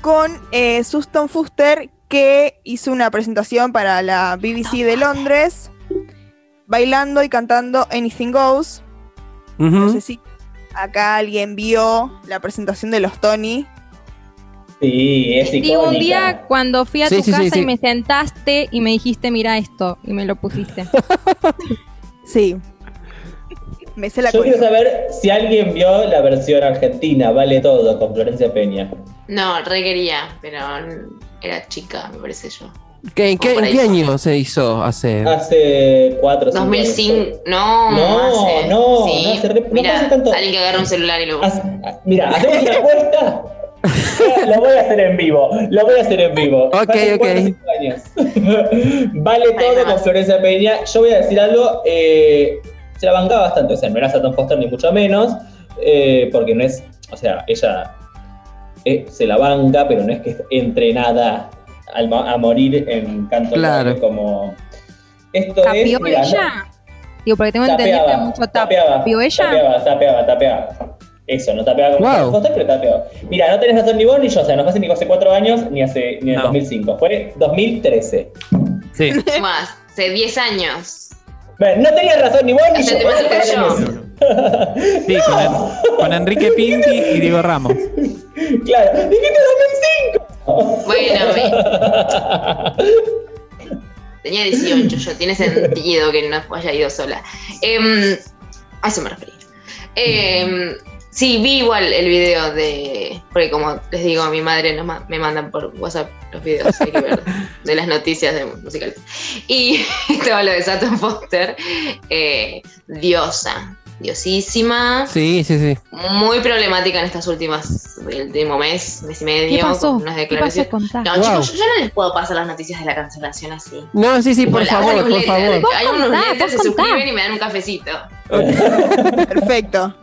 con eh, Suston Fuster que hizo una presentación para la BBC de Londres bailando y cantando Anything Goes. No sé si acá alguien vio la presentación de los Tony. Sí, es Y icónica. un día cuando fui a Sí, tu sí, casa sí. y me sentaste y me dijiste, mira esto, y me lo pusiste. Sí. Me sé la Yo quiero saber si alguien vio la versión argentina, vale todo, con Florencia Peña. No, requería, pero era chica, me parece yo. ¿Qué, en, qué, en año se hizo? Hace. Hace cuatro o cinco 2005. años. No, No, hace- no, sí. no hace re- no Mira, hace tanto. alguien que agarra un celular y lo mira, hacemos una apuesta. Lo voy a hacer en vivo, lo voy a hacer en vivo. Ok, Hace ok. vale todo con Florencia Peña. Yo voy a decir algo, eh, se la bancaba bastante, o sea, no era Satan Foster ni mucho menos, eh, porque no es, o sea, ella eh, se la banca, pero no es que es entrenada a morir en canto Claro. como... Esto ¿Tapió es... mira, no- ella? Digo, porque tengo entendido que hay Tapeaba, mucho tap. tapeaba, ¿Tapió ella? Tapeaba, tapeaba, tapeaba. Eso, no tapeaba como Wow. Pero tapeaba. Mira, no tenés razón ni vos ni yo, o sea, no fue hace ni hace cuatro años ni hace ni en No. 2005, fue 2013. Sí. Más, hace 10 años. Bueno, no tenías razón ni vos ni yo. Sí, con, En- con Enrique Pinti y Diego Ramos. Claro, dijiste 2005. Bueno, Tenía 18, yo tiene sentido que no haya ido sola. Em, a eso me refería. Em, sí, vi igual el video de. Porque, como les digo, mi madre nos ma- me mandan por WhatsApp los videos hay que ver, de las noticias de musicales. Y estaba lo de Satan Foster. eh, diosa, diosísima. Sí, sí, sí. Muy problemática en estas últimas. el último mes, mes y medio. ¿Qué pasó? con unas ¿Qué declaraciones. pasó? No, Wow. chicos, yo, yo no les puedo pasar las noticias de la cancelación así. No, sí, sí, por Hola, favor, por favor. Hay unos vos se contá. suscriben y me dan un cafecito. Perfecto.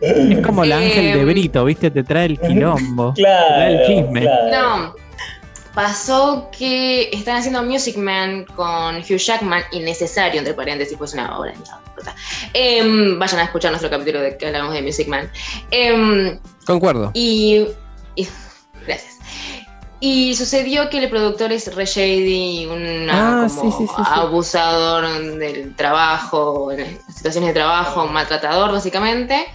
Es como el ángel de Em. Brito, ¿viste? Te trae el quilombo. Claro. Te trae el chisme. claro. No. Pasó que están haciendo Music Man con Hugh Jackman, innecesario, entre paréntesis, pues una obra. no importa. Em, vayan a escuchar nuestro capítulo de que hablamos de Music Man. Em, Concuerdo. Y, y- Gracias. Y sucedió que el productor es Ray Shady, un Ah, sí, sí, sí. abusador del trabajo, en situaciones de trabajo, maltratador básicamente.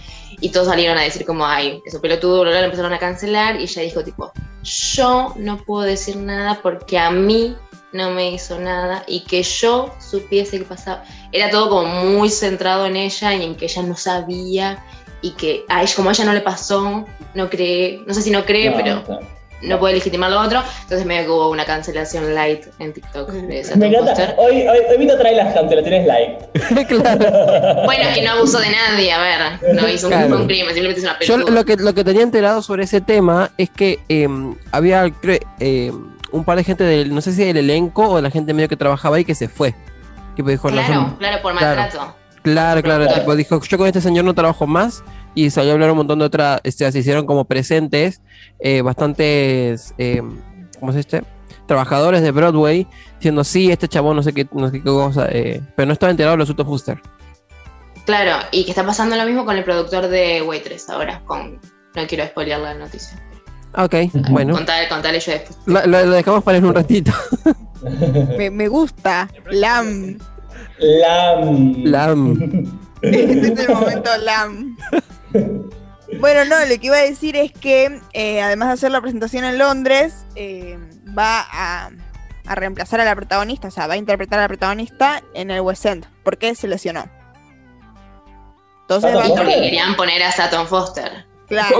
Y todos salieron a decir como, ay, eso pelotudo, lo empezaron a cancelar. Y ella dijo tipo, yo no puedo decir nada porque a mí no me hizo nada y que yo supiese que pasaba. Era todo como muy centrado en ella y en que ella no sabía y que a ella, como a ella no le pasó, no cree, no sé si no cree, No, pero no. No puede legitimar lo otro. Entonces medio que hubo una cancelación light en TikTok de Satan Me encanta. Hoy, hoy, hoy Vito trae las cancelaciones live. claro. Bueno, es que no abusó de nadie, a ver, no hizo un, Claro. un crimen, simplemente es una Yo peluda. lo que, lo que tenía enterado sobre ese tema es que em, había cre- em, un par de gente del, no sé si del elenco o de la gente medio que trabajaba ahí que se fue. Tipo dijo, no, Claro, son- claro, por Claro. maltrato. claro, claro, Claro. tipo dijo, yo con este señor no trabajo más y salió a hablar un montón de otras, sea, se hicieron como presentes eh, bastantes, em, ¿cómo se dice? Trabajadores de Broadway diciendo, sí, este chabón no sé qué, no sé qué cosa, eh, pero no estaba enterado de los Suto Fuster. Claro, y que está pasando lo mismo con el productor de Waitress ahora, con... No quiero spoilear la noticia. Ah, Ok, bueno, Contale, contale yo después. lo, lo- lo dejamos para en un ratito. Me, me gusta. Lam. Lam. Lam. Este es el momento Lam. Bueno, no, lo que iba a decir es que eh, además de hacer la presentación en Londres, eh, va a, a reemplazar a la protagonista, o sea, va a interpretar a la protagonista en el West End, porque se lesionó. Entonces ¿Satan va a Y porque Foster? querían poner a Satan Foster. Claro.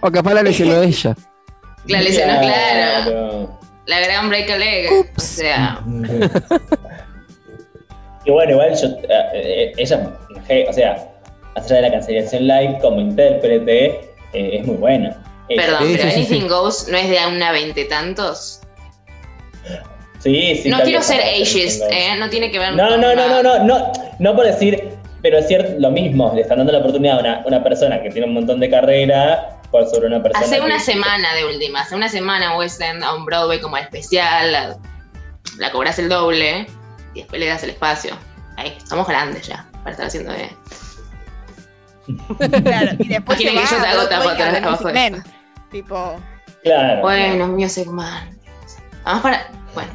O, o capaz la lesionó ella. La lesionó, claro. La gran break a leg. O sea, Y bueno, igual yo, eh, eh, ella, je- o sea, más allá de la cancelación live como intérprete, eh, es muy buena. Perdón, Sí, pero sí, Anything sí. Goes no es de una veintetantos. Sí, sí. No quiero ser ageist, ¿eh? No tiene que ver. No, con no, no, nada. no, no, no, no por decir, pero es cierto, lo mismo, le están dando la oportunidad a una, una persona que tiene un montón de carrera por sobre una persona. Hace que- una semana de última, hace una semana West End a un Broadway como especial, la, la cobras el doble y después le das el espacio. Ahí, somos grandes ya para estar haciendo de... Claro, y después se Imaginen va que yo te hago tapa atrás, abajo de esto. Tipo, Claro. Bueno, Music Man. Vamos para... Bueno,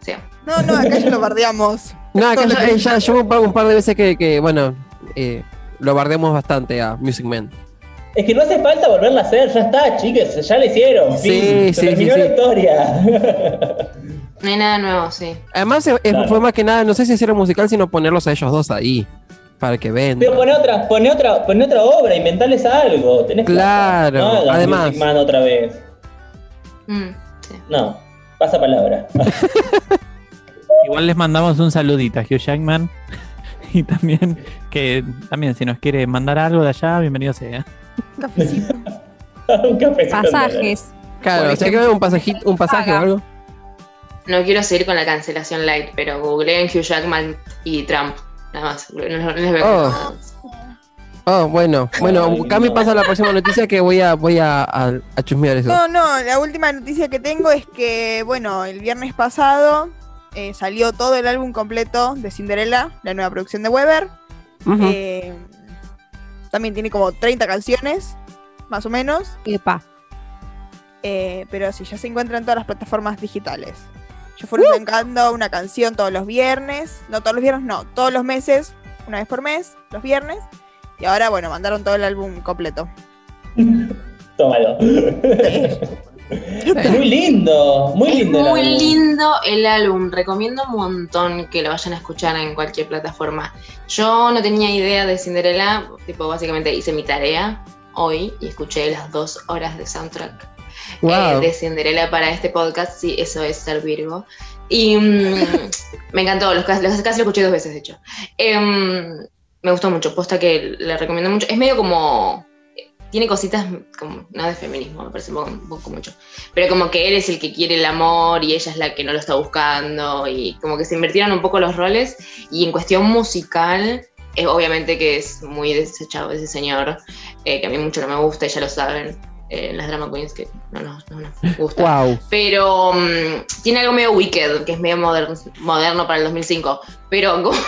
sí. no, no, acá ya lo bardeamos. No, acá ya, eh, ya llevo un par, un par de veces que, que, bueno, eh, lo bardemos bastante a Music Man. Es que no hace falta volverla a hacer, ya está, chicas, ya la hicieron. Sí, fin, se sí, terminó sí, la sí. historia. No hay nada nuevo, sí. Además, Claro. fue más que nada, no sé si hacer un musical, sino ponerlos a ellos dos ahí. Para que vendan. Pero pone otra, pone otra, pone otra obra, inventales algo. Tenés plata. Claro, No además. Man otra vez. Mm, sí. No, pasa palabra. Igual les mandamos un saludito a Hugh Jackman. Y también que también si nos quiere mandar algo de allá, bienvenido sea. Cafecito. Un cafecito. Pasajes. Claro, o sea que un pasajito, un pasaje o algo. No quiero seguir con la cancelación light, pero googleen Hugh Jackman y Trump. Nada más. No, no les veo Oh. nada más. Oh, bueno, bueno, Cami pasa a la próxima noticia que voy a, voy a, a, a chusmear eso. No, no, la última noticia que tengo es que, bueno, el viernes pasado eh, salió todo el álbum completo de Cinderella, la nueva producción de Weber. Eh, también tiene como 30 canciones, más o menos. Epa. eh, pero sí, ya se encuentra en todas las plataformas digitales. Yo fueron sacando una canción todos los viernes. No, todos los viernes, no, todos los meses, una vez por mes, los viernes. Y ahora, bueno, mandaron todo el álbum completo. Tómalo. muy lindo, muy Es lindo. el muy lindo el álbum. Recomiendo un montón que lo vayan a escuchar en cualquier plataforma. Yo no tenía idea de Cinderella. Tipo, básicamente hice mi tarea hoy y escuché las dos horas de soundtrack eh, Wow. de Cinderella para este podcast. Sí, eso es ser Virgo. Y mm, me encantó, los, los- casi lo escuché dos veces, de hecho. Em, me gustó mucho, posta que le recomiendo mucho. Es medio como. Tiene cositas como. No de feminismo, me parece un poco, un poco mucho. Pero como que él es el que quiere el amor y ella es la que no lo está buscando. Y como que se invirtieron un poco los roles. Y en cuestión musical, eh, obviamente que es muy desechado ese señor, eh, que a mí mucho no me gusta, y ya lo saben. Eh, las drama queens que no nos, no nos gusta. Wow. Pero mm, tiene algo medio wicked, que es medio moderno, moderno para el 2005. Pero como-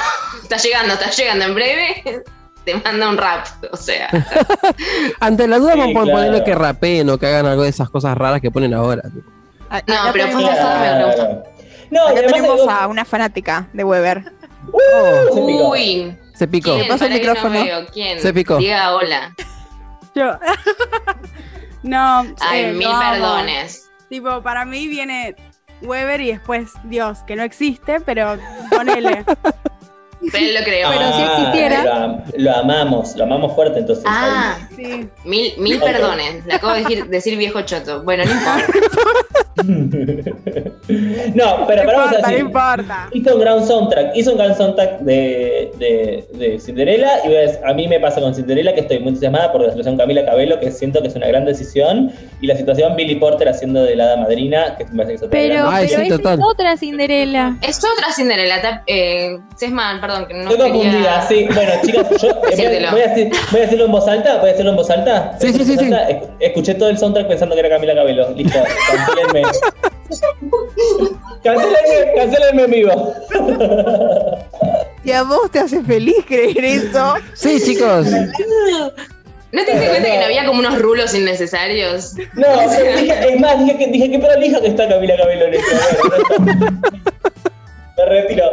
está llegando, está llegando en breve. Te manda un rap, o sea. Ante la duda Sí, vamos a claro. ponerle que rapeen o que hagan algo de esas cosas raras que ponen ahora. A- No, pero fue me- gusta. No, acá tenemos a una fanática de Weber. Oh, Se picó. Uy, se picó. ¿quién? pasa el Para que no micrófono. veo, ¿Quién? Se picó. Diga hola. Yo. No. Ay, eh, mil perdones. Tipo, para mí viene Weber y después Dios, que no existe, pero ponele. Pero él lo creo. Pero si existiera. Lo, am- lo amamos, lo amamos fuerte entonces. Ah, sí. mil, mil perdones. Le acabo de decir, decir viejo choto. Bueno, no importa. no, pero no paramos importa, no así. importa. Hizo un gran soundtrack, hizo un gran soundtrack de, de, de Cinderella y ves, a mí me pasa con Cinderella que estoy muy entusiasmada por la situación Camila Cabello, que siento que es una gran decisión, y la situación Billy Porter haciendo de la hada madrina, que me parece que es otra Pero, gran Ay, pero sí, total. es otra Cinderella. Es otra Cinderella. Eh, Sesman, perdón, que no Estoy quería... confundida, sí. Bueno, chicas, yo eh, voy, a, voy a decir- voy a decirlo en voz alta. Voy a decirlo en voz alta. Sí, sí, sí, sí. Esc- Escuché todo el soundtrack pensando que era Camila Cabello. Listo, cancelenme. cancelenme, cancelenme en vivo. Y a vos te hace feliz creer eso. Sí, chicos. ¿No te diste cuenta que no había como unos rulos innecesarios? No, dije- es más, dije que, dije que prolija que está Camila Cabello en esto. Me retiro.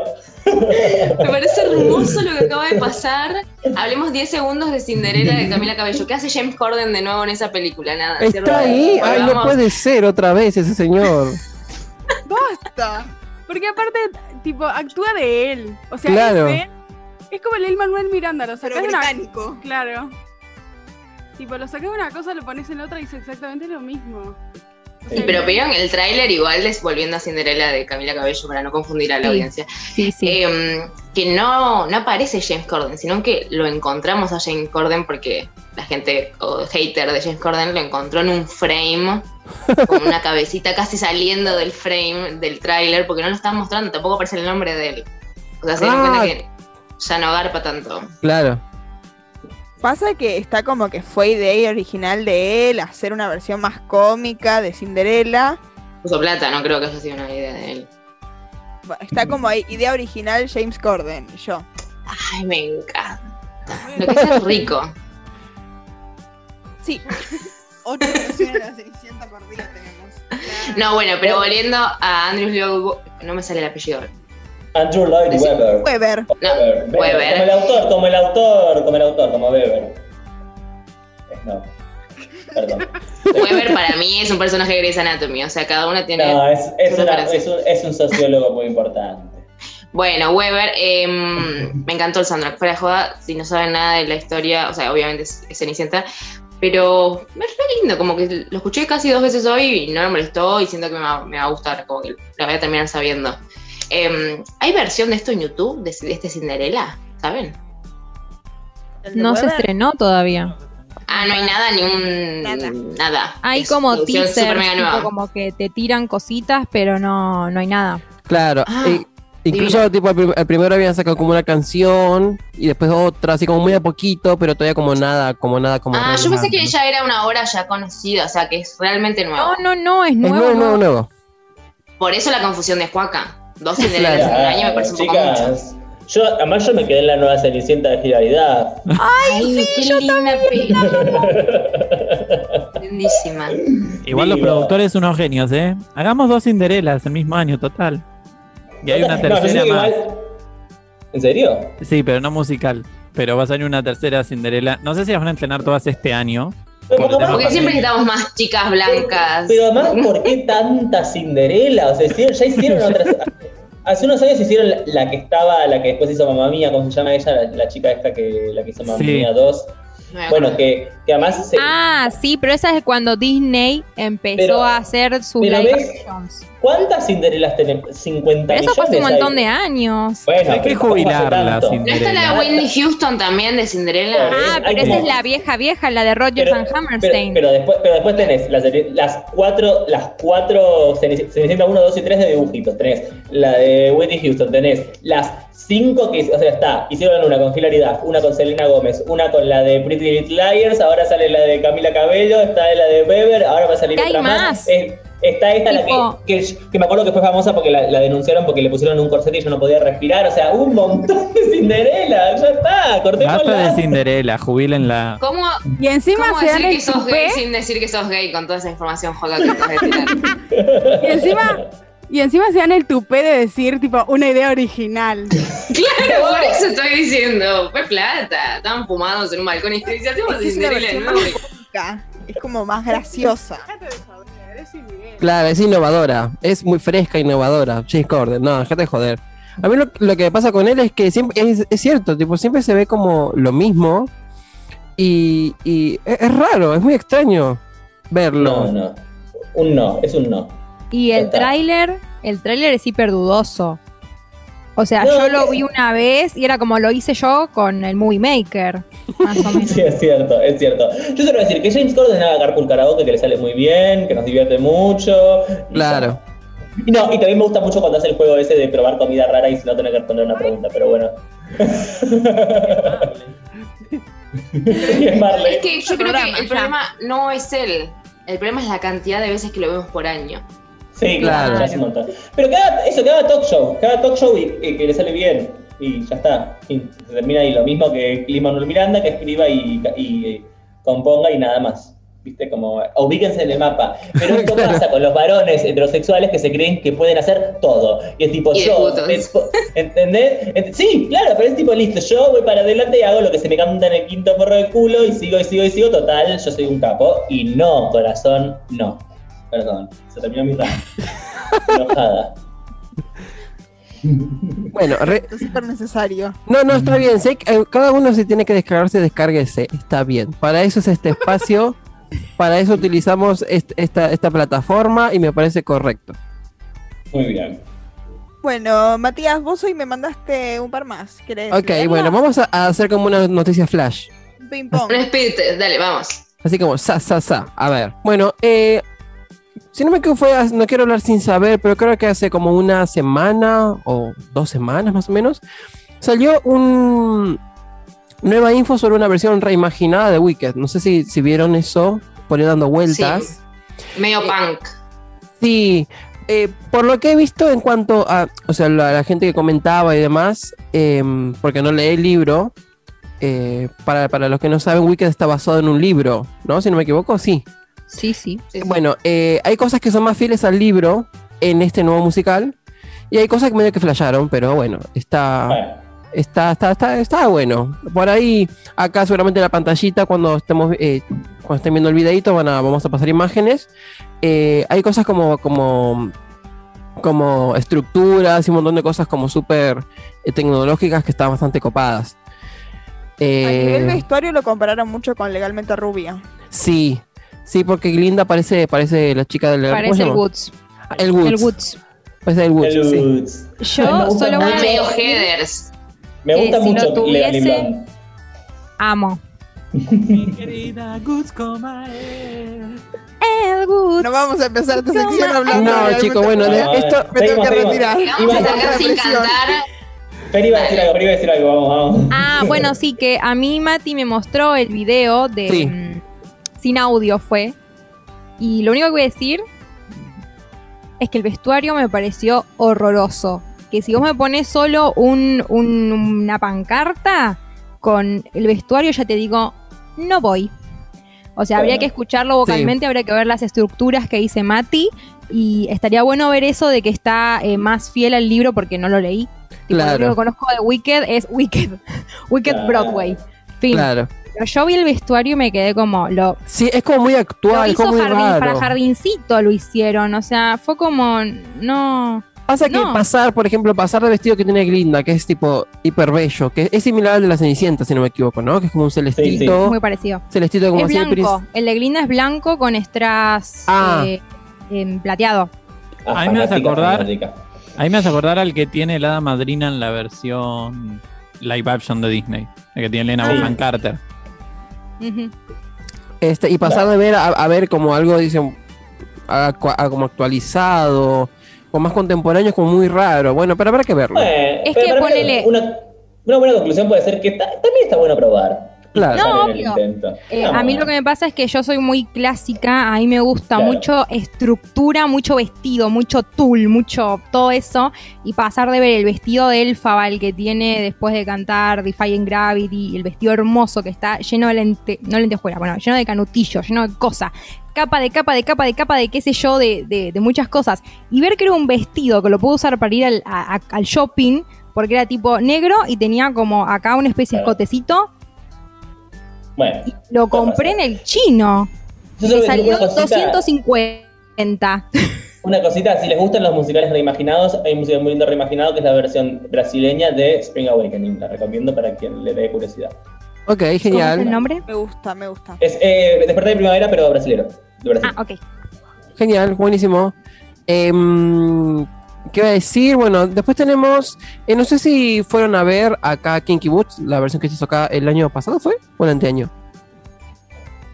Me parece hermoso lo que acaba de pasar. Hablemos 10 segundos de Cinderella de Camila Cabello. ¿Qué hace James Corden de nuevo en esa película? Nada. Está ahí. Ay, no puede ser otra vez ese señor. Basta. Porque aparte, tipo, actúa de él. O sea, Claro. ese es como el Manuel Miranda, lo Pero de una. británico. Claro. Tipo, lo sacás de una cosa, lo pones en otra y es exactamente lo mismo. Sí, pero vieron el tráiler igual des- volviendo a Cinderella de Camila Cabello para no confundir a la Sí. audiencia. Sí, sí. Eh, que no, no aparece James Corden, sino que lo encontramos a James Corden porque la gente o hater de James Corden lo encontró en un frame con una cabecita casi saliendo del frame del tráiler porque no lo estaban mostrando, tampoco aparece el nombre de él. O sea, se dieron Ah. cuenta que ya no garpa tanto. Claro. Pasa que está como que fue idea original de él hacer una versión más cómica de Cinderella. Puso plata, no creo que haya sido una idea de él. Está como ahí, idea original James Corden y yo. Ay, me encanta. Lo que es rico. Sí. Ocho versiones de la Cenicienta por día tenemos. No, bueno, pero volviendo a Andrew Lloyd, no me sale el apellido. Andrew Lloyd. Webber. Weber. No, Weber, Weber. Como el autor, como el autor, como el autor, como Weber. Eh, No. Perdón. Weber para mí es un personaje de Grey's Anatomy, o sea, cada uno tiene... No, es, es, una- es un, es un sociólogo muy importante. Bueno, Weber, em, me encantó el soundtrack. Fuera de joda, si no saben nada de la historia, o sea, obviamente es, es Cenicienta, pero es re lindo, como que lo escuché casi dos veces hoy y no me molestó y siento que me va, me va a gustar, como que la voy a terminar sabiendo. Em, ¿Hay versión de esto en YouTube, de, de este Cinderella? ¿Saben? ¿El No se estrenó todavía. Ah, no hay nada, ni un. Nada. Nada. Hay Es como teasers, tipo nueva. como que te tiran cositas, pero no, no hay nada. Claro. Ah, e- incluso divino. tipo al primero habían sacado como una canción y después otra, así como muy a poquito, pero todavía como nada, como nada, como Ah, yo pensé que ya era una obra ya conocida, o sea que es realmente nuevo. No, no, no, es Es nuevo. nuevo, nuevo, nuevo. nuevo. Por eso la confusión de Juaca. Dos Cinderelas en un Claro, año me parece un poco mucho. chicas. Yo, además yo me quedé en la nueva Cenicienta de Hilaridad. Ay, qué linda peli. Lindísima. Igual los productores son unos genios, ¿eh? Hagamos dos Cinderelas el mismo año, total. Y hay una No, yo tercera más. igual- ¿En serio? Sí, pero no musical. Pero va a salir una tercera Cinderela. No sé si las van a estrenar todas este año. Por Porque siempre necesitamos más chicas blancas. Pero además, ¿por qué tanta Cinderela? O sea, hicieron- ya hicieron otras. Hace unos años hicieron la, la que estaba, la que después hizo Mamá Mía, ¿cómo se llama ella? La, la chica esta que la que hizo Mamá Sí. Mía 2. No me Bueno, que, que además se- Ah, sí, pero esa es cuando Disney empezó Pero- a hacer sus pero live ves- actions. ¿Cuántas Cinderelas tenemos? 50 Pero eso fue hace un montón hay. de años. Bueno, Hay que jubilarla. ¿No está la de Whitney Houston también de Cinderella? Ah, pero esa como- es la vieja vieja, la de Rogers Pero, and pero, Hammerstein. pero después, pero después tenés las, las cuatro, las cuatro Cenic- Cenicienta 1, 2 y 3 de dibujitos. Tenés la de Whitney Houston, tenés las cinco que, o sea, está, hicieron una con Hilaridad, una con Selena Gómez, una con la de Pretty Little Liars, ahora sale la de Camila Cabello, está la de Beber, ahora va a salir ¿Qué hay otra más. más? Es- está esta la que, que, que me acuerdo que fue famosa porque la, la denunciaron porque le pusieron un corset y yo no podía respirar. O sea, un montón de Cinderella, ya está, cortémosla. Basta de Cinderela, jubílenla. ¿Cómo, Y encima cómo se dan decir que sos gay sin decir que sos gay con toda esa información joda que estás de tirar? Y encima, y encima se dan el tupé de decir, tipo, una idea original. Claro, por eso estoy diciendo. Fue plata. Estaban fumados en un balcón y hacemos Es Cinderella cómica, Es como más graciosa. Claro, es innovadora. Es muy fresca, innovadora. James Corden, no, déjate de joder. A mí lo, lo que pasa con él es que siempre es, es cierto, tipo, siempre se ve como lo mismo. Y, y es, es raro, es muy extraño verlo. No, no. Un no, es un no. Y el tráiler, el tráiler es hiper dudoso. O sea, No, yo lo vi una vez y era como lo hice yo con el Movie Maker, más o menos. Sí, es cierto, es cierto. Yo solo voy a decir que James Corden haga Carpool Karaoke, que le sale muy bien, que nos divierte mucho. Claro. Y no, y también me gusta mucho cuando hace el juego ese de probar comida rara y no tener que responder una pregunta, pero bueno. y es Marley. Es que yo creo que el problema no es él. El problema es la cantidad de veces que lo vemos por año. Sí, Claro. claro, ya es un montón. Pero haga eso, haga talk show, haga talk show y, y que le sale bien. Y ya está. Y se termina ahí lo mismo que Lin-Manuel Miranda, que escriba y, y componga y nada más. ¿Viste? Como, ubíquense en el mapa. Pero esto Claro. pasa con los varones heterosexuales que se creen que pueden hacer todo. Y es tipo, Y de yo, es- ¿entendés? Ent- Sí, claro, pero es tipo, listo, yo voy para adelante y hago lo que se me canta en el quinto porro del culo y sigo y sigo y sigo. Total, yo soy un capo. Y no, corazón, no. Perdón, se terminó mi rant. Enojada. Bueno, re- Es súper necesario. no, no, está bien. sé que, eh, cada uno se tiene que descargarse, descárguese. Está bien. Para eso es este espacio. Para eso utilizamos est- esta, esta plataforma y me parece correcto. Muy bien. Bueno, Matías, vos hoy me mandaste un par más. ¿Querés Ok, leerla? bueno, vamos a, a hacer como una noticia flash. Ping pong. Test, dale, vamos. Así como, sa, sa, sa. A ver. Bueno, eh, si no me equivoco, fue, no quiero hablar sin saber, pero creo que hace como una semana o dos semanas más o menos, salió un nueva info sobre una versión reimaginada de Wicked. No sé si, si vieron eso, por dando vueltas. Medio Eh, punk. Sí, eh, por lo que he visto en cuanto a, o sea, la, la gente que comentaba y demás, em, porque no leí el libro, eh, para, para los que no saben, Wicked está basado en un libro, ¿no? Si no me equivoco, sí. Sí, sí. Bueno, eh, hay cosas que son más fieles al libro en este nuevo musical, y hay cosas que medio que flasharon, pero bueno, está, Bueno, está, está, está, está bueno. Por ahí, acá seguramente en la pantallita, cuando estemos, eh, cuando estén viendo el videito, van a, vamos a pasar imágenes. Eh, hay cosas como, como, como estructuras y un montón de cosas como súper eh, tecnológicas que están bastante copadas. A nivel vestuario lo compararon mucho con Legalmente Rubia. sí, sí, porque Glinda parece, parece la chica del ¿cómo Parece el? Woods. El Woods. El Woods. Parece el Woods, el sí. Woods. Yo solo voy a medio decir, headers. Me gusta Eh, si mucho lo Legally tuviese- amo. Mi querida Comael. El good. No vamos a empezar esta No, sección hablando No, tan- bueno, No, esto. Me tengo que retirar. Vamos a sacar sin cantar. Fer iba a decir algo, Fer iba a decir algo, vamos, vamos. Ah, bueno, sí, que a mí Mati me mostró el video de. Sí. Sin audio fue. Y lo único que voy a decir es que el vestuario me pareció horroroso. Que si vos me pones solo un- un- una pancarta con el vestuario, ya te digo, no voy. O sea, habría que escucharlo vocalmente, habría que ver las estructuras que dice Mati. Y estaría bueno ver eso de que está eh, más fiel al libro porque no lo leí. Tipo, Claro. Lo único que conozco de Wicked es Wicked. Wicked Claro. Broadway. Fin. Claro. Pero yo vi el vestuario y me quedé como. Lo, Sí, es como muy lo actual, hizo como muy jardín, raro. para jardincito lo hicieron. O sea, fue como. No. Pasa que No. pasar, por ejemplo, pasar de vestido que tiene Glinda, que es tipo hiper bello, que es similar al de la Cenicienta, si no me equivoco, ¿no? Que es como un celestito. Muy parecido. Celestito como es así de blanco. El de Glinda es blanco con strass Ah. eh, em, plateado. Ah, A mí me hace fanática, acordar-. Ahí me hace acordar al que tiene la hada madrina en la versión live action de Disney. El que tiene Elena Ah. Bonham Carter. Este, y pasar de ver a, a ver como algo, dicen, a- a- como actualizado, o más contemporáneo, es como muy raro. Bueno, pero habrá que verlo. Bueno, Es pero que ponele- Una, una buena conclusión puede ser que ta- también está bueno probar. Claro. No, obvio. Eh, a mí lo que me pasa es que yo soy muy clásica, a mí me gusta Claro. mucho estructura, mucho vestido, mucho tul, mucho todo eso, y pasar de ver el vestido de Elfaba, el que tiene después de cantar Defying Gravity, el vestido hermoso que está lleno de lente, no lentejuelas, bueno, lleno de canutillos, lleno de cosas, capa de capa de capa de capa de qué sé yo, de, de- de muchas cosas, y ver que era un vestido que lo puedo usar para ir al, a- a- al shopping, porque era tipo negro y tenía como acá una especie de escotecito, Bueno, lo compré en el chino. yo Me salió una cosita, 250. una cosita, si les gustan los musicales reimaginados, hay un musical muy lindo reimaginado que es la versión brasileña de Spring Awakening. La recomiendo para quien le dé curiosidad. Ok, ¿Cómo es el genial. nombre? Me gusta, me gusta. Es eh, Despertar de Primavera, pero brasilero. De Brasil. Ah, ok. Genial, buenísimo. Em, ¿Qué iba a decir? Bueno, después tenemos. eh, no sé si fueron a ver acá Kinky Boots, la versión que se hizo acá el año pasado, ¿fue? ¿O el anteaño?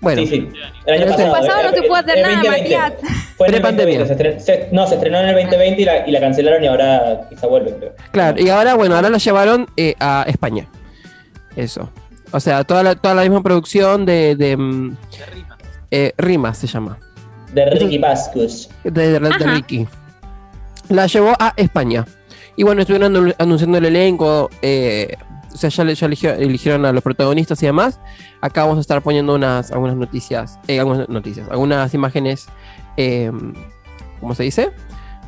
Bueno, Sí, sí. El año pasado. pasado eh, no se eh, puede hacer nada, 2020. Matías. Fue en el Pre-pandemia. 2020. Se estren- se- no, se estrenó en el 2020 y la, y la cancelaron y ahora quizá vuelve, creo. claro. Y ahora, bueno, ahora la llevaron eh, a España. Eso. O sea, toda la, toda la misma producción de. de mm, eh, Rima se llama. De Ricky Pascus. de, de- de. Ricky. La llevó a España. Y bueno, estuvieron anu- anunciando el elenco. eh, o sea, ya, ya eligieron a los protagonistas y demás. Acá vamos a estar poniendo unas, algunas noticias. eh, algunas noticias. Algunas imágenes. eh, ¿Cómo se dice?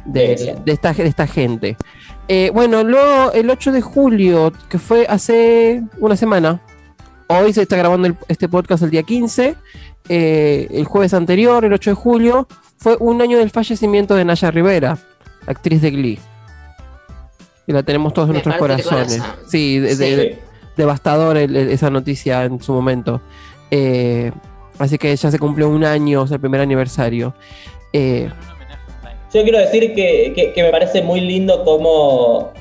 De De, esta, de esta gente. Eh, bueno, luego el 8 de julio, que fue hace una semana. Hoy se está grabando el- este podcast el día 15. eh, el jueves anterior, el 8 de julio, fue un año del fallecimiento de Naya Rivera, actriz de Glee. Y la tenemos todos en Me nuestros corazones. corazón. Sí, de- devastador el- el- esa noticia en su momento. Eh, así que ya se cumplió un año, o sea, el primer aniversario. Eh, Yo quiero decir que, que- que me parece muy lindo cómo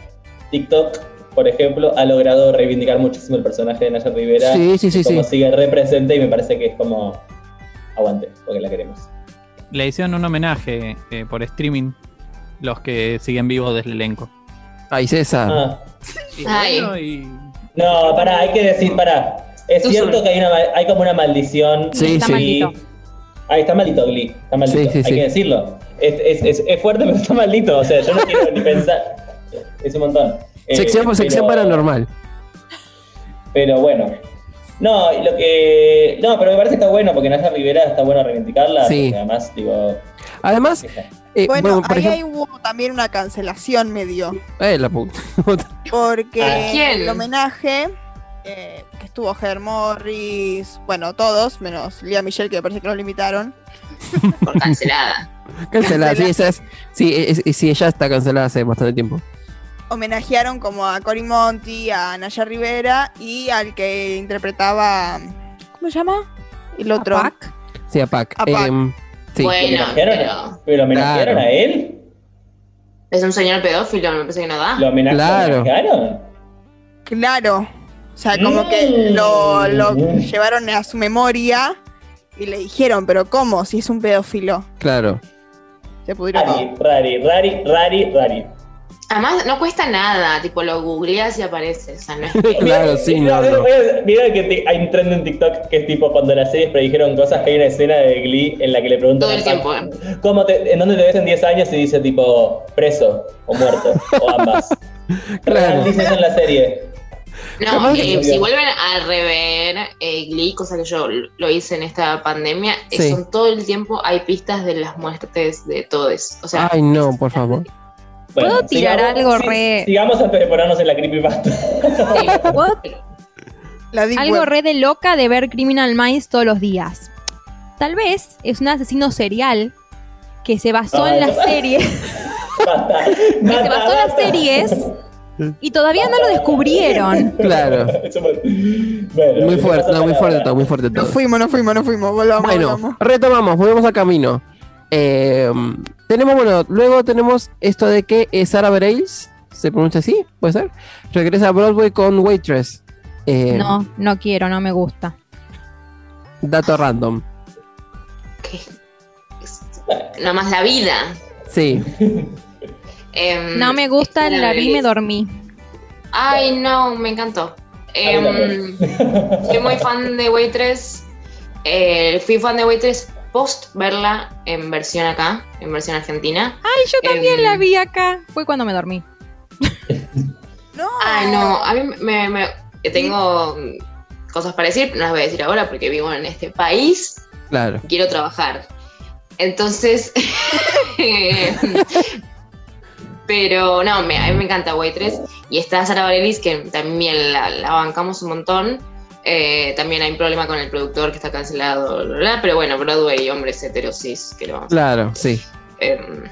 TikTok, por ejemplo, ha logrado reivindicar muchísimo el personaje de Naya Rivera. Sí, sí, sí, y cómo sí. sigue represente y me parece que es como aguante, porque la queremos. Le hicieron un homenaje eh, por streaming los que siguen vivos del elenco. ay, César. Ah. Y Ay. bueno, y- No, pará, hay que decir, pará. Es Tú cierto solo. que hay, una, hay como una maldición. Sí, Está sí. maldito. Ahí está maldito Glee, está maldito, Sí, sí, hay sí. que decirlo. Es, es, es, es fuerte, pero está maldito, o sea, yo no quiero ni pensar. Es un montón. Eh, sección sección pero- paranormal. Pero bueno. No, y lo que. No, pero me parece que está bueno, porque Naya Rivera está bueno reivindicarla. Sí. porque Además, digo. Además, eh, Bueno, bueno, por ahí ejemplo. hubo también una cancelación medio. Eh, la puta. Porque ¿A quién? el homenaje eh, que estuvo Heather Morris, bueno, todos, menos Lía Michelle, que me parece que los limitaron. Por cancelada. Cancelada, sí, esa es, sí, es- es- sí, ella está cancelada hace bastante tiempo. Homenajearon como a Cory Monty, a Naya Rivera y al que interpretaba. ¿Cómo se llama? El otro. Pac. Sí, a Pac. A Pac. Em, sí. ¿Lo Bueno, homenajearon, pero ¿Pero homenajearon Claro. a él? es un señor pedófilo, me parece que no da. ¿Lo homenaje- Claro. lo homenajearon? Claro. O sea, como que lo, lo Mm. llevaron a su memoria y le dijeron, pero ¿cómo? Si es un pedófilo. Claro. Se pudrió todo. Rari, rari, rari, rari, rari. Además, no cuesta nada, tipo lo googleas y aparece. O sea, no es que- Claro, sí, no, Mira, no. mira, mira que te- hay un trend en TikTok que es tipo cuando las series predijeron cosas que hay una escena de Glee en la que le preguntan Todo el tiempo, Sam, ¿cómo te, ¿en dónde te ves en 10 años? Y dice tipo preso o muerto o ambas. Claro. Dice eso en la serie. No, eh, si vuelven a rever eh, Glee, cosa que yo lo hice en esta pandemia, eh, Sí. son todo el tiempo hay pistas de las muertes de todos. O sea, Ay, no, por favor. ¿Puedo tirar algo re- Sigamos antes de ponernos en la creepypasta. sí. ¿Puedo La Algo Web. re de loca de ver Criminal Minds todos los días. Tal vez es un asesino serial que se basó Ay, en las no. series Basta, que se basta, basó en las series y todavía no lo descubrieron. Claro. Bueno, Muy ¿qué fuerte, no, muy fuerte todo, muy fuerte Nos todo. fuimos, nos fuimos, nos fuimos. Volvamos, Bueno, volvamos. retomamos, volvemos al camino. Eh, tenemos, bueno, luego tenemos esto de que eh, Sarah Bareilles, ¿se pronuncia así? ¿Puede ser? Regresa a Broadway con Waitress. Eh, No, no quiero, no me gusta. Dato random. es nada más la vida. Sí. Em, No me gusta, la vi y me dormí. Ay, no, me encantó. Em, soy muy fan de Waitress. Eh, fui fan de Waitress post verla en versión acá, en versión argentina. Ay, yo también Em, la vi acá. Fue cuando me dormí. No. Ay, no, a mí me, me- tengo cosas para decir, no las voy a decir ahora porque vivo en este país Claro. quiero trabajar. Entonces, pero no, me, a mí me encanta Waitress y está Sara Bareilles que también la, la bancamos un montón. Eh, también hay un problema con el productor que está cancelado, bla, bla, bla, pero bueno, Broadway, hombres heterosis, que lo vamos a Claro, sí. Em,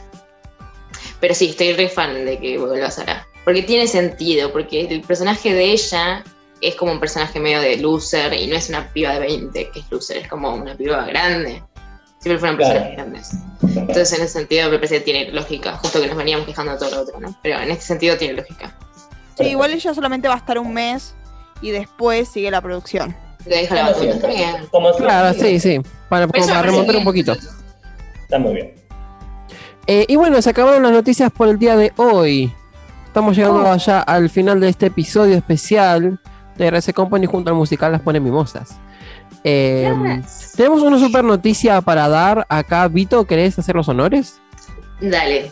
pero sí, estoy re fan de que vuelva Sara. Porque tiene sentido, porque el personaje de ella es como un personaje medio de loser y no es una piba de 20 que es loser, es como una piba grande. Siempre fueron Claro. personajes grandes. Entonces, en ese sentido, me parece que tiene lógica, justo que nos veníamos quejando de todo lo otro, ¿no? Pero en este sentido tiene lógica. Sí, igual ella solamente va a estar un mes y después sigue la producción. Le deja la. Como. Claro, sí, sí. Para, como remontar un poquito. Está muy bien. Eh, y bueno, se acabaron las noticias por el día de hoy. Estamos llegando Oh. allá al final de este episodio especial de RC Company junto al musical Las Pone Mimosas. Eh, tenemos una super noticia para dar acá. Vito, ¿querés hacer los honores? Dale.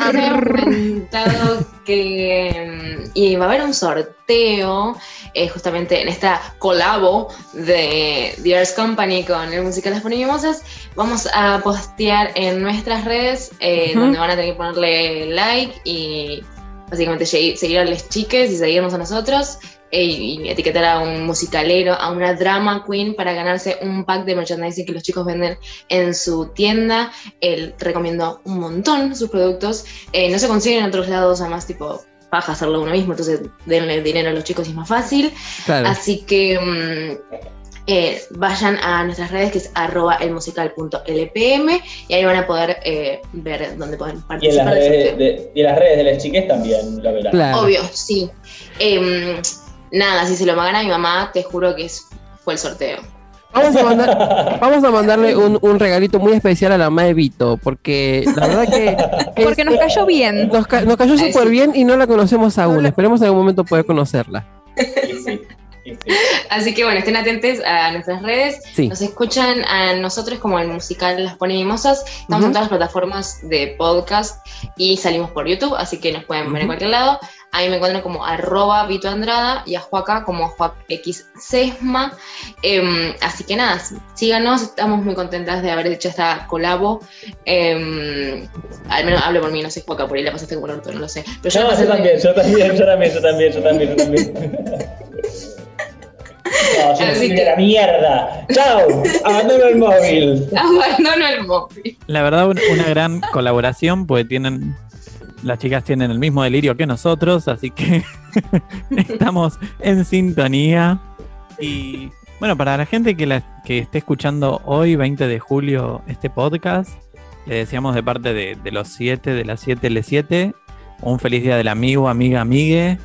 Habíamos comentado que mm, iba a haber un sorteo eh, justamente en esta colabo de The Earth Company con el musical Las Mimosas. Vamos a postear en nuestras redes eh, donde van a tener que ponerle like y básicamente segui- seguir a las chiques y seguirnos a nosotros eh, y etiquetar a un musicalero, a una drama queen para ganarse un pack de merchandising que los chicos venden en su tienda. Él recomiendo un montón sus productos. Eh, no se consiguen en otros lados, además, tipo, baja hacerlo uno mismo, entonces denle dinero a los chicos y es más fácil. Claro. Así que mm, eh, vayan a nuestras redes, que es arroba elmusical.lpm, y ahí van a poder eh, ver dónde pueden Y en las participar. redes de, y en las redes de las chiques también lo verán. Claro. Obvio, sí. Em, nada, si se lo gana mi mamá, te juro que es, fue el sorteo. Vamos a, mandar- vamos a mandarle un, un regalito muy especial a la mamá de Vito, porque la verdad que es- Porque nos cayó bien. nos, ca- nos cayó Ay, súper bien y no la conocemos aún. Esperemos en algún momento poder conocerla. Sí, Así que bueno, estén atentos a nuestras redes. Sí. Nos escuchan a nosotros como el musical Las Pone Mimosas. Estamos en todas las plataformas de podcast y salimos por YouTube, así que nos pueden ver en cualquier lado. Ahí me encuentran como arroba Vito Andrada y a Juaca como JuacXSesma. Em, así que nada, síganos, estamos muy contentas de haber hecho esta colabo. Em, al menos hablo por mí, no sé Juaca, por ahí la pasaste como el orto, no lo sé. Pero yo No, la pasé yo también, yo también, yo también, yo también, yo también, yo también. No, Así que- la mierda. ¡Chao! Abandono el móvil. Abandono el móvil. La verdad, un- una gran colaboración, porque tienen. Las chicas tienen el mismo delirio que nosotros, así que estamos en sintonía. Y bueno, para la gente que, la- que esté escuchando hoy, 20 de julio, este podcast, le deseamos de parte de, de los 7, de las 7 L7, un feliz día del amigo, amiga, amigue.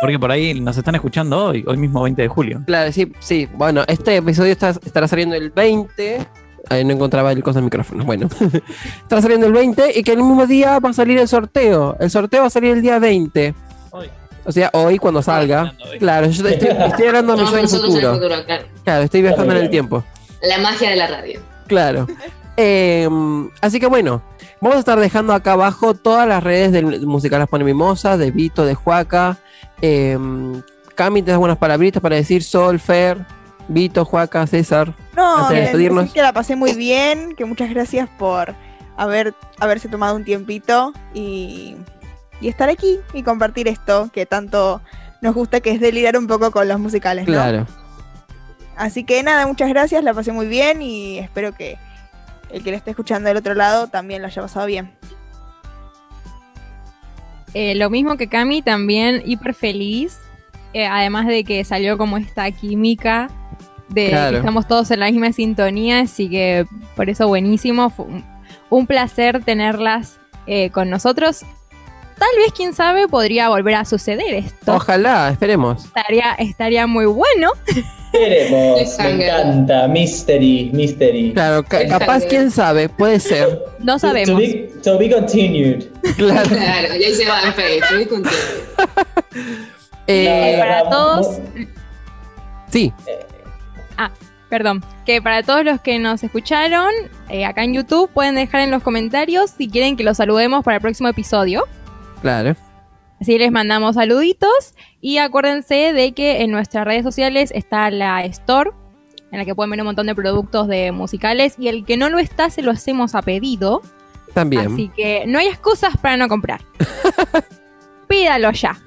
Porque por ahí nos están escuchando hoy, hoy mismo 20 de julio. Claro, sí, sí. Bueno, este episodio está- estará saliendo el 20. Ahí no encontraba el cosa del micrófono. Bueno, estará saliendo el 20 y que el mismo día va a salir el sorteo. El sorteo va a salir el día 20. Hoy. O sea, hoy cuando salga. hoy. Claro, yo estoy, estoy hablando a mi Somos yo del nosotros en el futuro. futuro, claro. Claro, estoy viajando en el tiempo. La magia de la radio. Claro. Eh, así que bueno, vamos a estar dejando acá abajo todas las redes del musical Las Pone Mimosa, de Vito, de Juaca. Eh, Cami, ¿te das buenas palabritas para decir Sol, Fer, Vito, Juaca, César? No, Antes de que- despedirnos. decir que la pasé muy bien, que muchas gracias por haber, haberse tomado un tiempito y, y estar aquí y compartir esto que tanto nos gusta, que es delirar un poco con los musicales, ¿no? Claro. Así que nada, muchas gracias, la pasé muy bien y espero que el que lo esté escuchando del otro lado también lo haya pasado bien. Eh, lo mismo que Cami, también hiper feliz. eh, además de que salió como esta química de Claro. que estamos todos en la misma sintonía, así que por eso buenísimo. Fue un, un placer tenerlas eh, con nosotros. Tal vez, quién sabe, podría volver a suceder esto. Ojalá, esperemos. Estaría, estaría muy bueno. Queremos, me encanta. Mystery, mystery. Claro, ca- Exacto. capaz, quién sabe, puede ser. No To sabemos. be, to be continued. Claro. Claro, y ahí se va en Facebook, estoy contigo. Eh, No, para todos- sí, Perdón, que para todos los que nos escucharon eh, acá en YouTube pueden dejar en los comentarios si quieren que los saludemos para el próximo episodio. claro. Así les mandamos saluditos y acuérdense de que en nuestras redes sociales está la store en la que pueden ver un montón de productos de musicales y el que no lo está se lo hacemos a pedido, También. así que no hay excusas para no comprar. Pídalo ya.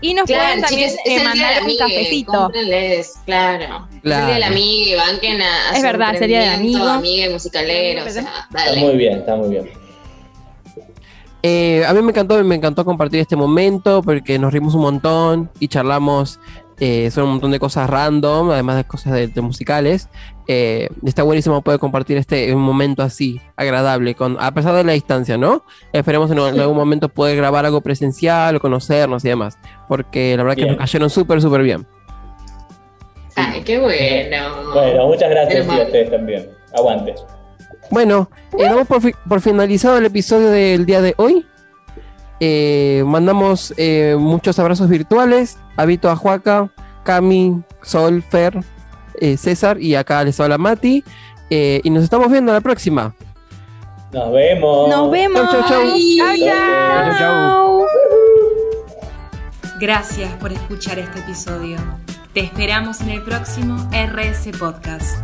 Y nos pueden también eh, el mandar un amigue, cafecito. cómprenles, claro. Es el Claro. amigue, banquen a, a Es su verdad, sería emprendimiento, amigo. amigue musicalero, o sea, Está muy bien, está muy bien. Eh, a mí me encantó, me encantó compartir este momento porque nos rimos un montón y charlamos eh, sobre un montón de cosas random, además de cosas de, de musicales. Eh, está buenísimo poder compartir este un momento así, agradable, con, a pesar de la distancia, ¿no? Esperemos en, en algún momento poder grabar algo presencial o conocernos y demás, porque la verdad que nos cayeron súper, súper bien. Ay, qué bueno. Bueno, muchas gracias y a ustedes también. Aguante. Bueno, eh, damos por, fi- por finalizado el episodio del día de hoy. Eh, mandamos eh, muchos abrazos virtuales a Vito, a Juaca, Cami, Sol, Fer, eh, César y acá les habla Mati. Eh, y nos estamos viendo la próxima. Nos vemos. Nos vemos. Chau, chau, chau. Chau, chau. Chau, chau. Gracias por escuchar este episodio. Te esperamos en el próximo RS Podcast.